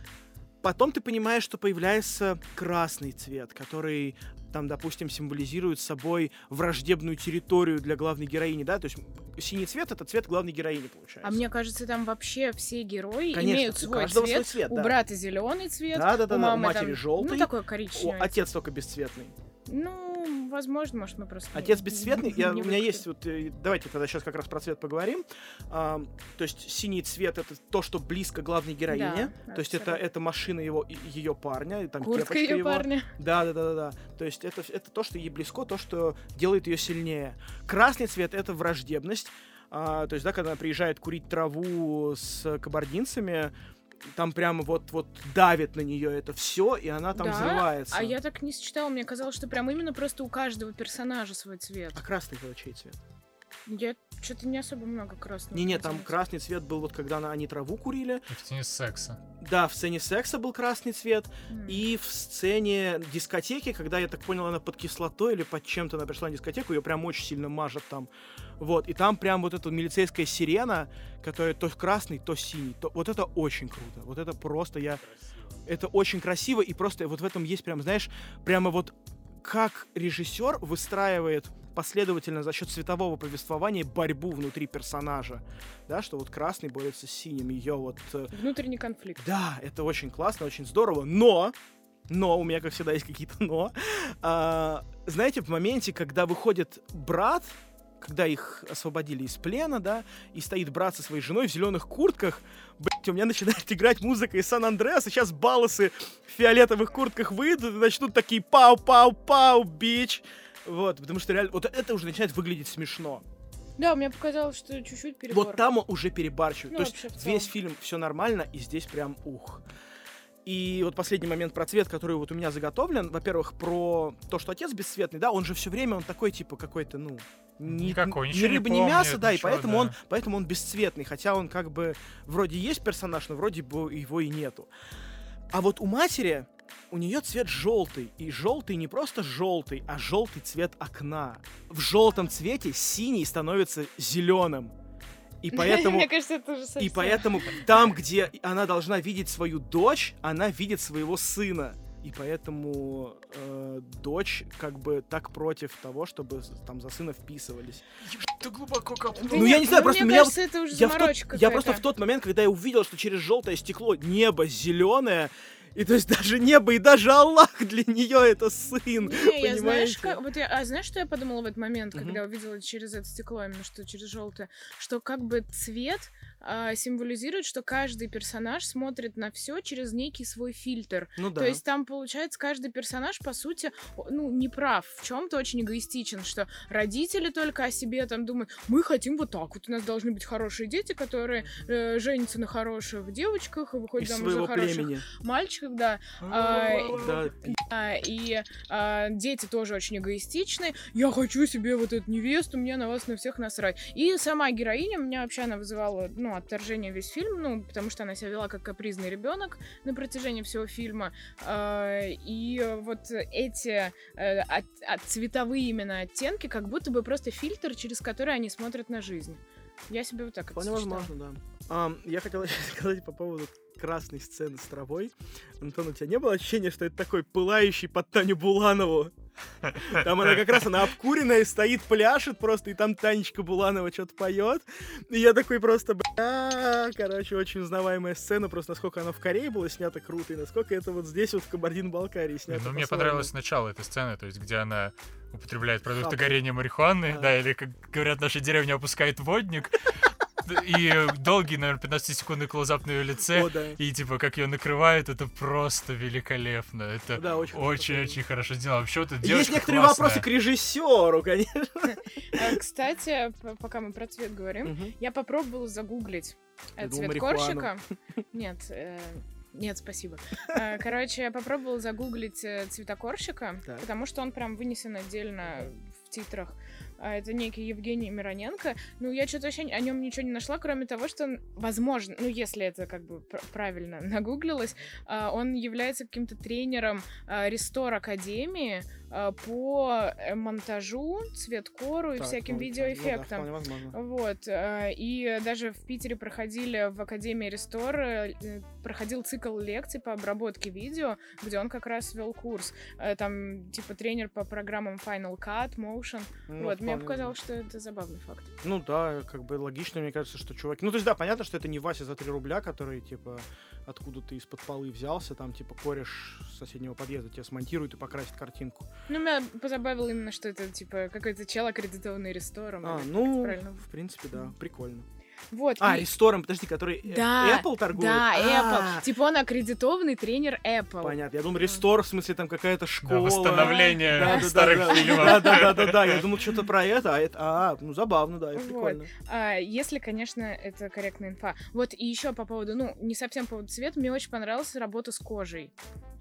Потом ты понимаешь, что появляется красный цвет, который там, допустим, символизирует собой враждебную территорию для главной героини, да, то есть синий цвет это цвет главной героини получается. А мне кажется, там вообще все герои Конечно, имеют у свой цвет. свой цвет, у да. брата зеленый цвет, да, да, да, у да, у мамы матери там, желтый, Ну, такой коричневый. отец только бесцветный. Ну, возможно, может, мы просто... Отец бесцветный. Я, у меня есть вот. э, Давайте тогда сейчас как раз про цвет поговорим. Ам, то есть синий цвет это то, что близко главной героине. Да, то есть это, это машина его ее парня, там Куртка ее его. парня. Да, да, да, да, да. То есть это, это то, что ей близко, то, что делает ее сильнее. Красный цвет это враждебность. А, то есть, да, когда она приезжает курить траву с кабардинцами, там прямо вот, вот давит на нее это все, и она там Да? взрывается. А я так не считала, мне казалось, что прям именно просто у каждого персонажа свой цвет. А красный это чей цвет? Я что-то не особо много красного. Не-не, там заметила. красный цвет был вот когда она, они траву курили. И в тени секса. Да, в сцене секса был красный цвет. М. И в сцене дискотеки, когда, я так понял, она под кислотой или под чем-то она пришла на дискотеку, ее прям очень сильно мажет там. Вот, и там прям вот эта милицейская сирена, которая то красный, то синий. То... Вот это очень круто. Вот это просто я... Это очень красиво, и просто вот в этом есть прям, знаешь, прямо вот как режиссер выстраивает последовательно за счет цветового повествования борьбу внутри персонажа. Да, что вот красный борется с синим, ее вот э, Внутренний конфликт. да, это очень классно, очень здорово, но, но, у меня, как всегда, есть какие-то но. А, знаете, в моменте, когда выходит брат, когда их освободили из плена, да, и стоит брат со своей женой в зеленых куртках, блядь, у меня начинает играть музыка из Сан-Андреаса, сейчас балласы в фиолетовых куртках выйдут и начнут такие пау-пау-пау, бич. Вот, потому что реально, вот это уже начинает выглядеть смешно. Да, мне показалось, что чуть-чуть перебор. Вот там он уже перебарщивает. Ну, То есть весь фильм все нормально, и здесь прям ух. И вот последний момент про цвет, который вот у меня заготовлен. Во-первых, про то, что отец бесцветный, да, он же все время, он такой, типа, какой-то, ну, ни, Никакой, ни ничего не ни мясо, да, и ничего, поэтому да. он, поэтому он бесцветный, хотя он как бы вроде есть персонаж, но вроде бы его и нету. А вот у матери у нее цвет желтый, и желтый не просто желтый, а желтый цвет окна. В желтом цвете синий становится зеленым. И поэтому Мне кажется, это уже и поэтому там, где она должна видеть свою дочь, она видит своего сына. И поэтому э, дочь как бы так против того, чтобы там за сына вписывались. Ты глубоко копнул. Да Ну, я не знаю, просто мне меня кажется, это уже Я, в тот- я просто в тот момент, когда я увидел, что через желтое стекло небо зеленое, и то есть даже небо и даже Аллах для нее это сын. Не, я знаешь, как, вот я, а знаешь, что я подумала в этот момент, когда увидела через это стекло, именно что через желтое, что как бы цвет символизирует, что каждый персонаж смотрит на все через некий свой фильтр. Ну да. То есть там, получается, каждый персонаж, по сути, ну, не прав, в чем-то очень эгоистичен, что родители только о себе там думают, мы хотим вот так, вот у нас должны быть хорошие дети, которые э, женятся на хороших девочках и выходят Из замуж за хороших племени. мальчиков, да. А, Да. а, и а, дети тоже очень эгоистичны. Я хочу себе вот эту невесту, мне на вас на всех насрать. И сама героиня, меня вообще она вызывала, ну, отторжение весь фильм, ну, потому что она себя вела как капризный ребенок на протяжении всего фильма. А, и вот эти э, от- от- цветовые именно оттенки, как будто бы просто фильтр, через который они смотрят на жизнь. Я себе вот так это Вполне сочетала. возможно, да. Ам, я хотел сказать по поводу красной сцены с травой. Антон, у тебя не было ощущения, что это такой пылающий под Таню Буланову? Там она как раз, она обкуренная, стоит, пляшет просто, и там Танечка Буланова что-то поет. И я такой просто, бля, короче, очень узнаваемая сцена, просто насколько она в Корее была снята круто, и насколько это вот здесь вот в Кабардино-Балкарии снято. Ну, мне понравилось начало этой сцены, то есть, где она употребляет продукты горения марихуаны, да, или, как говорят, наша деревня опускает водник, и долгий, наверное, 15-секундный клоузап на ее лице, О, да. и, типа, как ее накрывает, это просто великолепно, это Да, очень хорошо очень-очень хорошо сделано. Вообще, вот эта Есть некоторые классная. вопросы к режиссеру, конечно. А, Кстати, пока мы про цвет говорим. Я попробовала загуглить э, цвет корщика. Нет, э, нет, спасибо. Э, Короче, я попробовала загуглить э, цвета корщика, Так. потому что он прям вынесен отдельно в титрах. А Это некий Евгений Мироненко. Ну, я что-то вообще о нем ничего не нашла, кроме того, что, возможно, ну, если это как бы пр- правильно нагуглилось, а, он является каким-то тренером а, Рестор Академии по э, монтажу, цветкору и Так, всяким ну, ну да, видеоэффектам. вполне возможно. Вот, э, и даже в Питере проходили в Академии Рестор, э, э, проходил цикл лекций по обработке видео, где он как раз вел курс. Э, Там, типа, тренер по программам Final Cut, Motion. Ну, вот, мне показалось, что это забавный факт. Ну да, как бы логично, мне кажется, что чувак... Ну то есть да, понятно, что это не Вася за 3 рубля, который, типа, откуда ты из-под полы взялся, там, типа, кореш соседнего подъезда тебе смонтирует и покрасит картинку. Ну, меня позабавило именно, что это, типа, какой-то чел, аккредитованный Рестором. А, ну, в принципе, да, прикольно. Вот. А, и- ресторан, подожди, который э, Да, Apple торгует? Да, А, Apple. Типа он аккредитованный тренер Apple. Понятно. Я думал, рестор, в смысле, там какая-то Да, школа. восстановление Да, да, старых да, да, фильмов. Да, да, да, да, да. Я думал, что-то про это, а это. А, ну забавно, да, это Вот. прикольно. А, если, конечно, это корректная инфа. Вот и еще по поводу, ну, не совсем по поводу цвета, мне очень понравилась работа с кожей.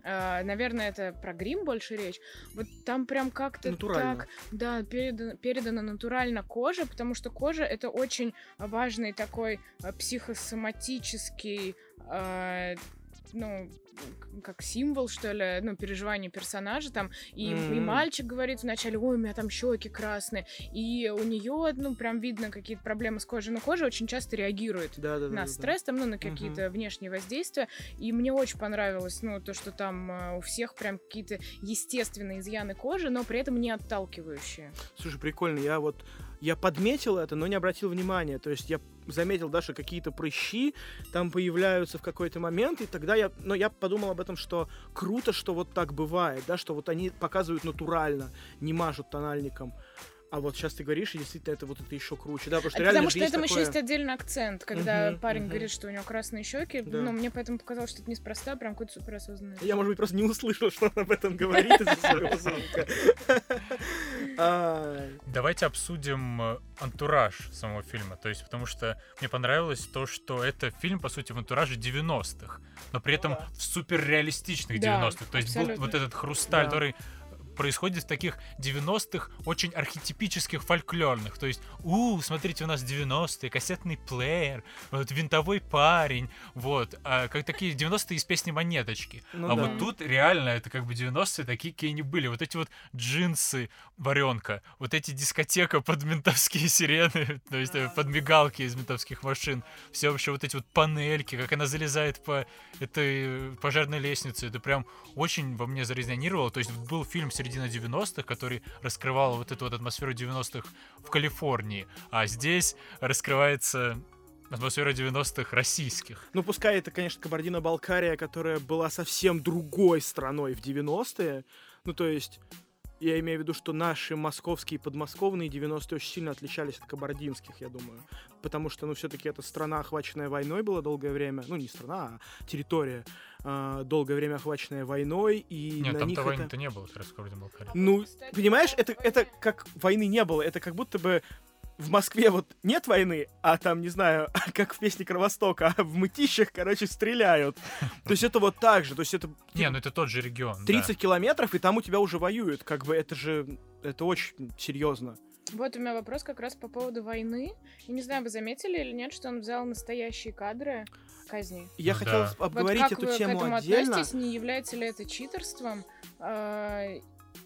А, наверное, это про грим больше речь. Вот там прям как-то Натурально. так, да, передано, передано натурально кожа, потому что кожа это очень важный такой а, психосоматический, а, ну, как символ, что ли, ну, переживания персонажа там. И, и Мгм. мальчик говорит вначале, ой, у меня там щеки красные. И у нее, ну, прям видно какие-то проблемы с кожей. Но кожа очень часто реагирует Да, да, на да, да. стресс, там, ну, на какие-то внешние воздействия. И мне очень понравилось, ну, то, что там э, у всех прям какие-то естественные изъяны кожи, но при этом не отталкивающие. Слушай, прикольно, я вот я подметил это, но не обратил внимания. То есть я заметил даже какие-то прыщи там появляются в какой-то момент, и тогда я, но я подумал об этом, что круто, что вот так бывает, да, что вот они показывают натурально, не мажут тональником. А вот сейчас ты говоришь, и действительно это вот это еще круче, да, потому что А реально Потому что есть там еще такое- есть отдельный акцент, когда Мгм, парень мгм. говорит, что у него красные щеки. Да. Но мне поэтому показалось, что это неспроста, прям какой-то суперосознанный. Я, может быть, просто не услышал, что он об этом говорит из-за своего звука. Ай. Давайте обсудим э, антураж самого фильма. То есть, потому что мне понравилось то, что это фильм, по сути, в антураже 90-х, но при этом да. в суперреалистичных Да, 90-х. То есть был вот этот хрусталь, который происходит в таких 90-х очень архетипических фольклорных. То есть, у, смотрите, у нас 90-е, кассетный плеер, вот винтовой парень, вот, а, как такие 90-е из песни Монеточки. Ну а да. вот тут реально это как бы 90-е такие, какие они были. Вот эти вот джинсы, варенка, вот эти дискотека под ментовские сирены, то есть э, под мигалки из ментовских машин, все вообще вот эти вот панельки, как она залезает по этой э, пожарной лестнице, это прям очень во мне зарезонировало. То есть был фильм середина 90-х, который раскрывал вот эту вот атмосферу 90-х в Калифорнии, а здесь раскрывается атмосфера 90-х российских. Ну, пускай это, конечно, Кабардино-Балкария, которая была совсем другой страной в 90-е. Ну, то есть, я имею в виду, что наши московские и подмосковные 90-е очень сильно отличались от кабардинских, я думаю. Потому что, ну, все-таки это страна, охваченная войной была долгое время. Ну, не страна, а территория, а, долгое время охваченная войной. И Нет, там-то них это... войны-то не было, раз Кабардино-Балкарии. Ну, понимаешь, это, это как войны не было. Это как будто бы в Москве вот нет войны, а там, не знаю, как в песне Кровостока, а в мытищах, короче, стреляют. То есть это вот так же. То есть это Не, ну это тот же регион. да. 30 километров, и там у тебя уже воюют. Как бы это же... Это очень серьезно. Вот у меня вопрос как раз по поводу войны. Я не знаю, вы заметили или нет, что он взял настоящие кадры казни. Я Ну хотел да. обговорить вот как эту вы к тему этому отдельно. относитесь? Не является ли это читерством?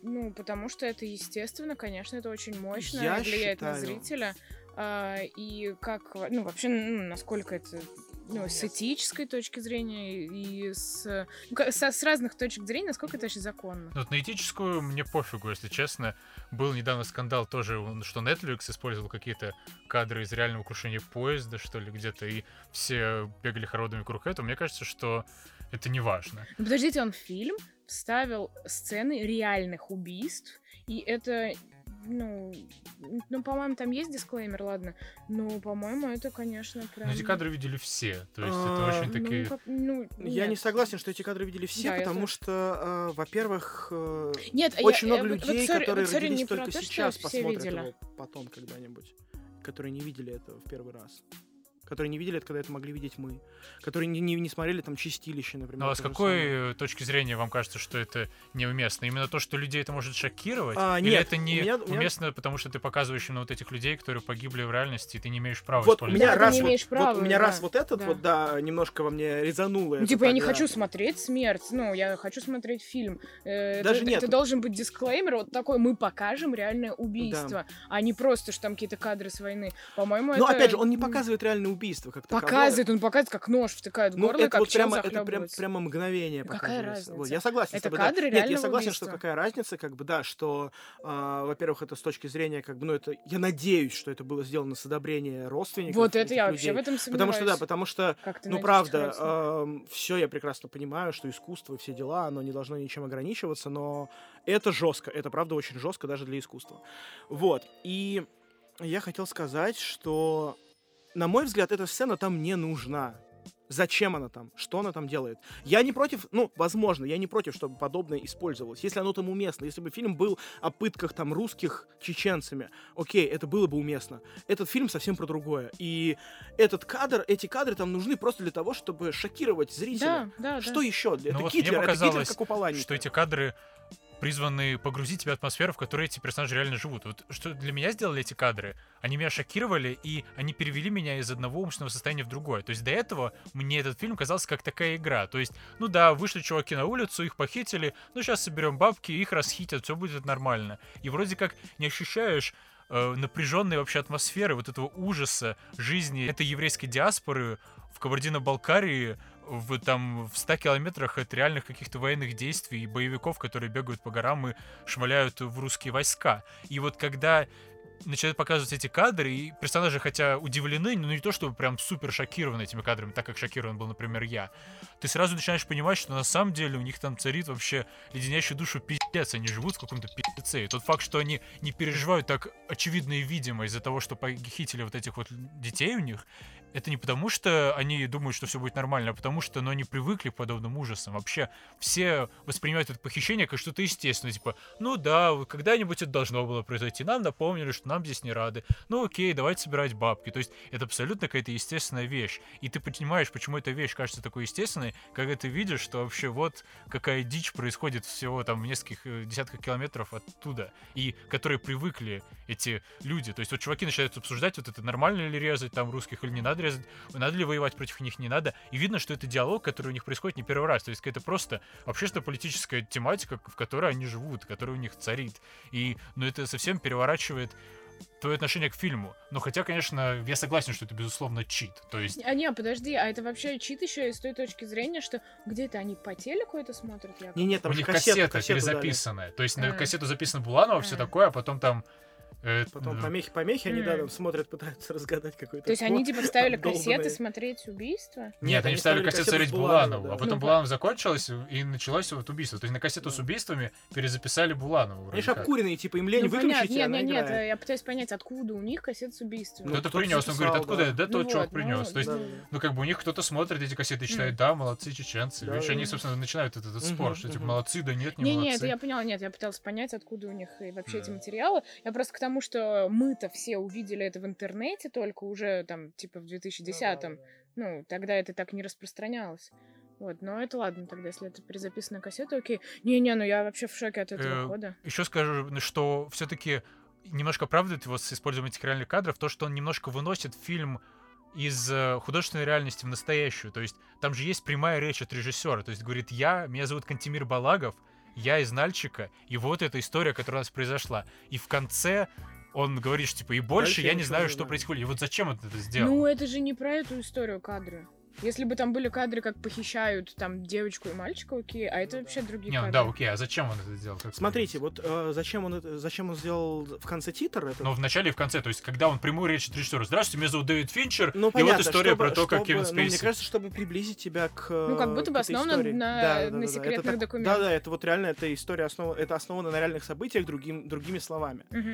Ну, потому что это, естественно, конечно, это очень мощно Я влияет на считаю- зрителя. А, и как, ну, вообще, ну, насколько это ну, с этической точки зрения и с, ну, со- с разных точек зрения, насколько это вообще законно. Ну, вот на этическую мне пофигу, если честно. Был недавно скандал тоже, что Netflix использовал какие-то кадры из реального крушения поезда, что ли, где-то, и все бегали хородами вокруг этого. Мне кажется, что это не важно. Подождите, он фильм вставил сцены реальных убийств, и это, ну, ну, по-моему, там есть дисклеймер, ладно, но, по-моему, это, конечно, прям... Но эти кадры видели все. То есть это А, очень ну, такие... как- ну, Я не согласен, что эти кадры видели все, Да, потому тоже. что, э, во-первых, э, Нет, а я- очень я- много вот- вот людей, sorry- которые вот родились только то, сейчас, посмотрят видели. его потом когда-нибудь, которые не видели этого в первый раз. Которые не видели это, когда это могли видеть мы. Которые не, не, не смотрели там чистилище, например. Ну а с какой самое. точки зрения вам кажется, что это неуместно? Именно то, что людей это может шокировать? А, Или нет, это не меня- у меня- уместно, потому что ты показываешь именно вот этих людей, которые погибли в реальности, и ты не имеешь права Вот у использовать? меня Да, раз не вот, имеешь вот права, у меня да, раз вот этот да. вот, да, немножко во мне резануло. Ну, типа, я не хочу смотреть смерть, ну, я хочу смотреть фильм. Э, Даже это, нет. это должен быть дисклеймер, вот такой, мы покажем реальное убийство, а не просто, что там какие-то кадры с войны. По-моему, Но это... опять же, он не показывает реальное убийство как таковое. Показывает, он показывает, как нож втыкает в Ну, горло, это как вот прямо, это прям, прямо мгновение Ну, какая разница? Вот, я согласен с Это тобой, да. кадры Нет, я согласен, что убийства. какая разница, как бы, да, что, а, во-первых, это с точки зрения, как бы, ну, это, я надеюсь, что это было сделано с одобрения родственников Вот это я людей. вообще в этом сомневаюсь. Потому что, да, потому что, ну, правда, хорошо. все я прекрасно понимаю, что искусство и все дела, оно не должно ничем ограничиваться, но это жестко, это, правда, очень жестко даже для искусства. Вот, и я хотел сказать, что, на мой взгляд, эта сцена там не нужна. Зачем она там? Что она там делает? Я не против, ну, возможно, я не против, чтобы подобное использовалось. Если оно там уместно, если бы фильм был о пытках там русских чеченцами, окей, это было бы уместно. Этот фильм совсем про другое. И этот кадр, эти кадры там нужны просто для того, чтобы шокировать зрителя. Да, да, Что да. еще? Это Ну вот Гитлер, это Гитлер как у Паланика. что эти кадры призваны погрузить тебя в атмосферу, в которой эти персонажи реально живут. Вот что для меня сделали эти кадры, они меня шокировали, и они перевели меня из одного умственного состояния в другое. То есть до этого мне этот фильм казался как такая игра. То есть, ну да, вышли чуваки на улицу, их похитили, ну сейчас соберем бабки, их расхитят, все будет нормально. И вроде как не ощущаешь э, напряженной вообще атмосферы, вот этого ужаса жизни этой еврейской диаспоры в Кабардино-Балкарии, в, там, в 100 километрах от реальных каких-то военных действий и боевиков, которые бегают по горам и шмаляют в русские войска. И вот когда начинают показывать эти кадры, и персонажи, хотя удивлены, но не то, чтобы прям супер шокированы этими кадрами, так как шокирован был, например, я, ты сразу начинаешь понимать, что на самом деле у них там царит вообще леденящий душу пиздец, они живут в каком-то пиздеце. И тот факт, что они не переживают так очевидно и видимо из-за того, что похитили вот этих вот детей у них, это не потому, что они думают, что все будет нормально, а потому что ну, они привыкли к подобным ужасам. Вообще все воспринимают это похищение как что-то естественное. Типа, ну да, когда-нибудь это должно было произойти. Нам напомнили, что нам здесь не рады. Ну окей, давайте собирать бабки. То есть это абсолютно какая-то естественная вещь. И ты понимаешь, почему эта вещь кажется такой естественной, когда ты видишь, что вообще вот какая дичь происходит всего там в нескольких э, десятках километров оттуда. И которые привыкли эти люди. То есть вот чуваки начинают обсуждать, вот это нормально ли резать там русских или не надо резать, надо ли воевать против них, не надо. И видно, что это диалог, который у них происходит не первый раз. То есть это просто общественно-политическая тематика, в которой они живут, которая у них царит. И, ну, это совсем переворачивает твое отношение к фильму. Но хотя, конечно, я согласен, что это, безусловно, чит. То есть... А не, подожди, а это вообще чит еще и с той точки зрения, что где-то они по телеку это смотрят? Не, нет, там у них кассета, кассета перезаписанная. Дали. То есть а. на кассету записано Буланова, а. все такое, а потом там это, Потом помехи-помехи, они, да, там смотрят, пытаются разгадать какой-то То есть они, типа, вставили кассеты смотреть убийство? Нет, они вставили кассету смотреть Буланову, а потом Буланов закончилось, и началось вот убийство. То есть на кассету с убийствами перезаписали Буланову. Они же обкуренные, типа, им лень ну, выключить, Нет, нет, нет, я пытаюсь понять, откуда у них кассеты с убийствами. Ну, это принес, он говорит, откуда? Да, тот чувак принес. То есть, ну, как бы у них кто-то смотрит эти кассеты и читает, да, молодцы чеченцы. Видишь, они, собственно, начинают этот спор, что, типа, молодцы, да нет, не молодцы. Не, не, это я поняла, нет, я пыталась понять, откуда у них вообще эти материалы. Я просто к тому, что мы мы-то все увидели это в интернете только уже там, типа, в 2010-м. Ну, тогда это так не распространялось. Вот, но это ладно тогда, если это перезаписано на кассету, окей. Не-не, ну я вообще в шоке от этого э, хода. Еще скажу, что все-таки немножко оправдывает его с использованием этих реальных кадров, то, что он немножко выносит фильм из э, художественной реальности в настоящую. То есть там же есть прямая речь от режиссера. То есть говорит, я, меня зовут Кантимир Балагов, я из Нальчика, и вот эта история, которая у нас произошла. И в конце он говорит, что, типа, и больше Дальше я не знаю, что происходит. И вот зачем он это сделал? Ну, это же не про эту историю кадры. Если бы там были кадры, как похищают там девочку и мальчика, окей, а это вообще другие не, кадры. да, окей, а зачем он это сделал? Как Смотрите, вот э, зачем он это, зачем он сделал в конце титр? Это... Ну, в начале и в конце, то есть, когда он прямую речь режиссера, здравствуйте, меня зовут Дэвид Финчер, ну, понятно, и вот история чтобы, про то, чтобы, как Кевин Спейси... Ну, мне кажется, чтобы приблизить тебя к Ну, как будто бы основано на, да, на да, секретных да, документах. Да, да, это вот реально, эта история основ... это основано на реальных событиях другим, другими словами. Угу.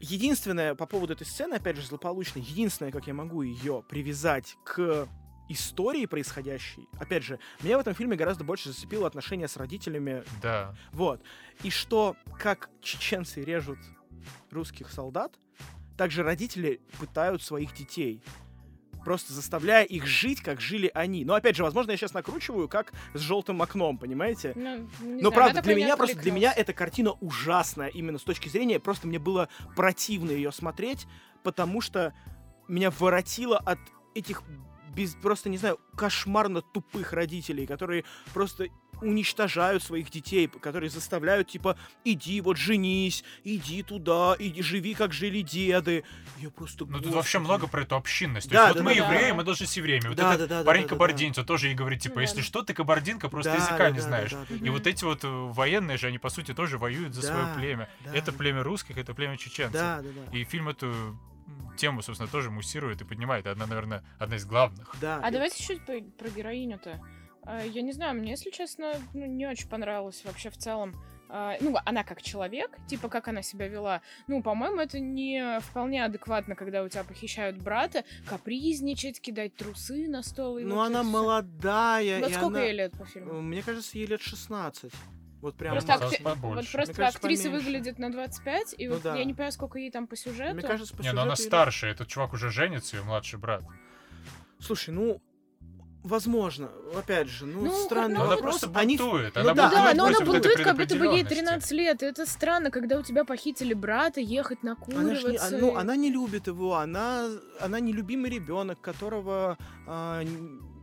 Единственное по поводу этой сцены, опять же, злополучной, единственное, как я могу ее привязать к истории происходящей. Опять же, меня в этом фильме гораздо больше зацепило отношения с родителями. Да. Вот. И что, как чеченцы режут русских солдат, также родители пытают своих детей просто заставляя их жить, как жили они. Но опять же, возможно, я сейчас накручиваю, как с желтым окном, понимаете? Ну, Но знаю, правда, для меня просто для меня эта картина ужасная именно с точки зрения, просто мне было противно ее смотреть, потому что меня воротило от этих без, просто, не знаю, кошмарно тупых родителей, которые просто уничтожают своих детей, которые заставляют, типа, иди, вот женись, иди туда, иди, живи, как жили деды. Я просто... Ну, тут вообще много про эту общинность. То да, есть, да, вот да, мы да, евреи, да. мы должны с евреями. Вот да, этот да, да, парень да, кабардинца да. тоже и говорит, типа, если что, ты кабардинка, просто да, языка да, не знаешь. Да, да, да, и да. вот эти вот э, военные же, они, по сути, тоже воюют за да, свое племя. Да, это племя русских, это племя чеченцев. Да, да, да. И фильм эту тему, собственно, тоже муссирует и поднимает. Одна, наверное, одна из главных. Да. А и... давайте чуть про героиню-то. А, я не знаю, мне, если честно, ну, не очень понравилось вообще в целом. А, ну, она как человек, типа, как она себя вела. Ну, по-моему, это не вполне адекватно, когда у тебя похищают брата, капризничать, кидать трусы на стол. И ну, она все. молодая. Вот сколько она... ей лет по фильму? Мне кажется, ей лет 16. Вот прям просто, акти... вот просто кажется, актриса поменьше. выглядит на 25, и ну, вот да. я не понимаю, сколько ей там по сюжету. Мне кажется, по не, ну она старше, этот чувак уже женится, ее младший брат. Слушай, ну, Возможно, опять же, ну, ну странно. Но она просто бунтует. Они... Она ну, да, да, но она бунтует, как будто бы ей 13 лет. Это странно, когда у тебя похитили брата, ехать накуриваться. Она, не, ну, она не любит его, она, она нелюбимый ребенок, которого а,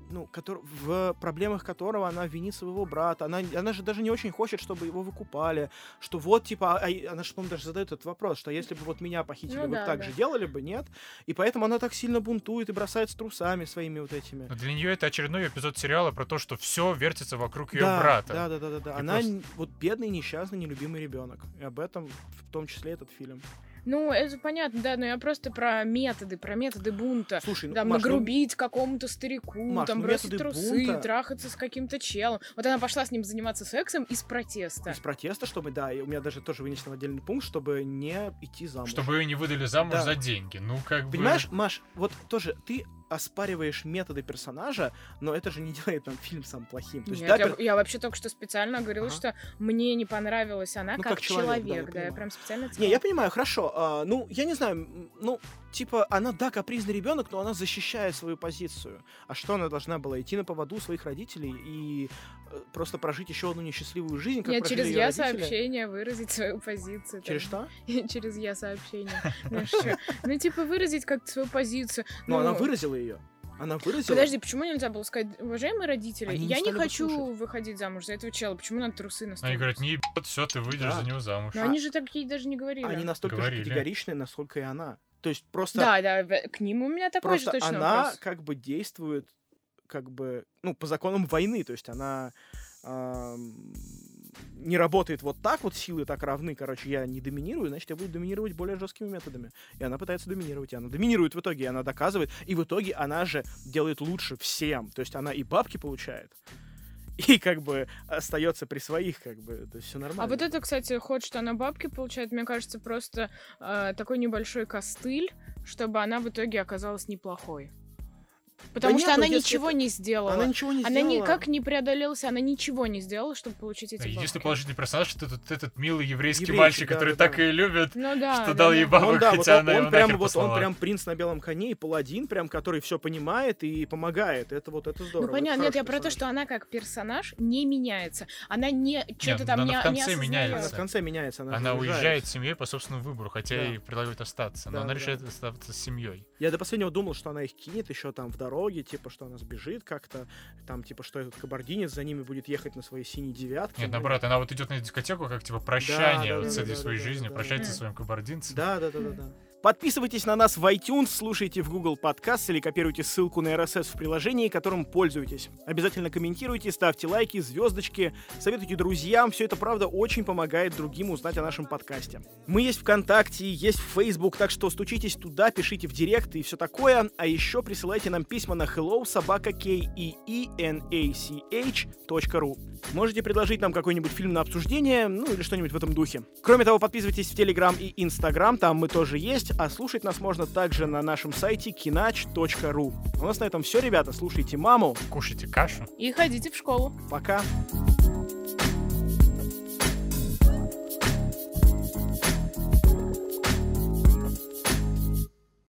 ну, который, в проблемах которого она винит своего брата. Она, она же даже не очень хочет, чтобы его выкупали. Что вот, типа, а, она же, по-моему, даже задает этот вопрос, что если бы вот меня похитили, ну, вы да, так да. же делали бы, нет? И поэтому она так сильно бунтует и бросается трусами своими вот этими. Но для нее это очередной эпизод сериала про то, что все вертится вокруг ее да, брата. Да, да, да, да. да. Она просто... вот бедный, несчастный, нелюбимый ребенок. И об этом в том числе этот фильм. Ну, это понятно, да, но я просто про методы, про методы бунта. Слушай, ну, Там Маш, ну, нагрубить какому-то старику, Маш, там ну, бросить трусы, бунта- трахаться с каким-то челом. Вот она пошла с ним заниматься сексом из протеста. из протеста, чтобы, да, и у меня даже тоже вынесен отдельный пункт, чтобы не идти замуж. Чтобы ее не выдали замуж Да. за деньги. Ну, как бы... Понимаешь, Маш, вот тоже ты оспариваешь методы персонажа, но это же не делает нам фильм сам плохим. То есть, Нет, да, я, пер- я вообще только что специально говорила, Ага. что мне не понравилась она Ну, как, как человек, да, я человек. Да, я, понимаю. прям специально это Не, я понимаю, хорошо. а, ну, я не знаю, ну, типа, она, да, капризный ребенок, но она защищает свою позицию. А что она должна была идти на поводу своих родителей и просто прожить еще одну несчастливую жизнь, как Нет, через я родители? сообщение выразить свою позицию. Через там. что? Через я сообщение. Ну, типа, выразить как-то свою позицию. Ну, она Ну, выразила ее. Она выразила. Подожди, почему нельзя было сказать, уважаемые родители, Они не я не бы хочу слушать. выходить замуж за этого чела, почему надо трусы на Они говорят, не ебет, все, ты выйдешь Да. за него замуж. Но они же такие даже не говорили. Они настолько же Говорили. категоричные, насколько и она. То есть просто, Да, да, к ним у меня такой же просто точно она вопрос. как бы действует как бы, ну, по законам войны. То есть она ам, не работает вот так вот, силы так равны, короче, я не доминирую, значит, я буду доминировать более жесткими методами. И она пытается доминировать, и она доминирует в итоге, и она доказывает, и в итоге она же делает лучше всем. То есть она и бабки получает, и как бы остается при своих, как бы, то есть все нормально. А вот это, кстати, ход, что она бабки получает, мне кажется, просто э, такой небольшой костыль, чтобы она в итоге оказалась неплохой. Потому что нет, ну, она ничего это- не сделала. Она ничего не Она сделала. никак не преодолелась, она ничего не сделала, чтобы получить эти Единственный бабки. положительный персонаж это этот, этот милый еврейский, Еврейчик, мальчик, да, который да, так да. и любит, Ну да. что да, дал да. ей бабок, Он, да, вот хотя он, она он его прям, нахер вот он прям принц на белом коне и паладин, прям, который все понимает и помогает. Это вот это здорово. Ну это понятно, нет, я про то, что она как персонаж не меняется. Она не что-то там она не, в конце не меняется. Она в конце меняется. Она, Она уезжает с семьей по собственному выбору, хотя Да. ей предлагают остаться, но она решает остаться с семьей. Я до последнего думал, что она их кинет еще там в дороге, типа, что она сбежит как-то, там, типа, что этот кабардинец за ними будет ехать на своей синей девятке. Нет, наоборот, она вот идет на дискотеку, как типа прощание да, вот да, с да, этой да, своей да, жизнью, да, прощается да. со своим кабардинцем. Да, да, да, да, да. Подписывайтесь на нас в iTunes, слушайте в Google Podcast или копируйте ссылку на RSS в приложении, которым пользуетесь. Обязательно комментируйте, ставьте лайки, звездочки, советуйте друзьям. Все это, правда, очень помогает другим узнать о нашем подкасте. Мы есть ВКонтакте, есть в Facebook, так что стучитесь туда, пишите в директ и все такое. А еще присылайте нам письма на hello собака ru. Можете предложить нам какой-нибудь фильм на обсуждение, ну или что-нибудь в этом духе. Кроме того, подписывайтесь в Телеграм и Инстаграм, там мы тоже есть, а слушать нас можно также на нашем сайте kinach.ru. У нас на этом все, ребята. Слушайте маму. Кушайте кашу. И ходите в школу. Пока.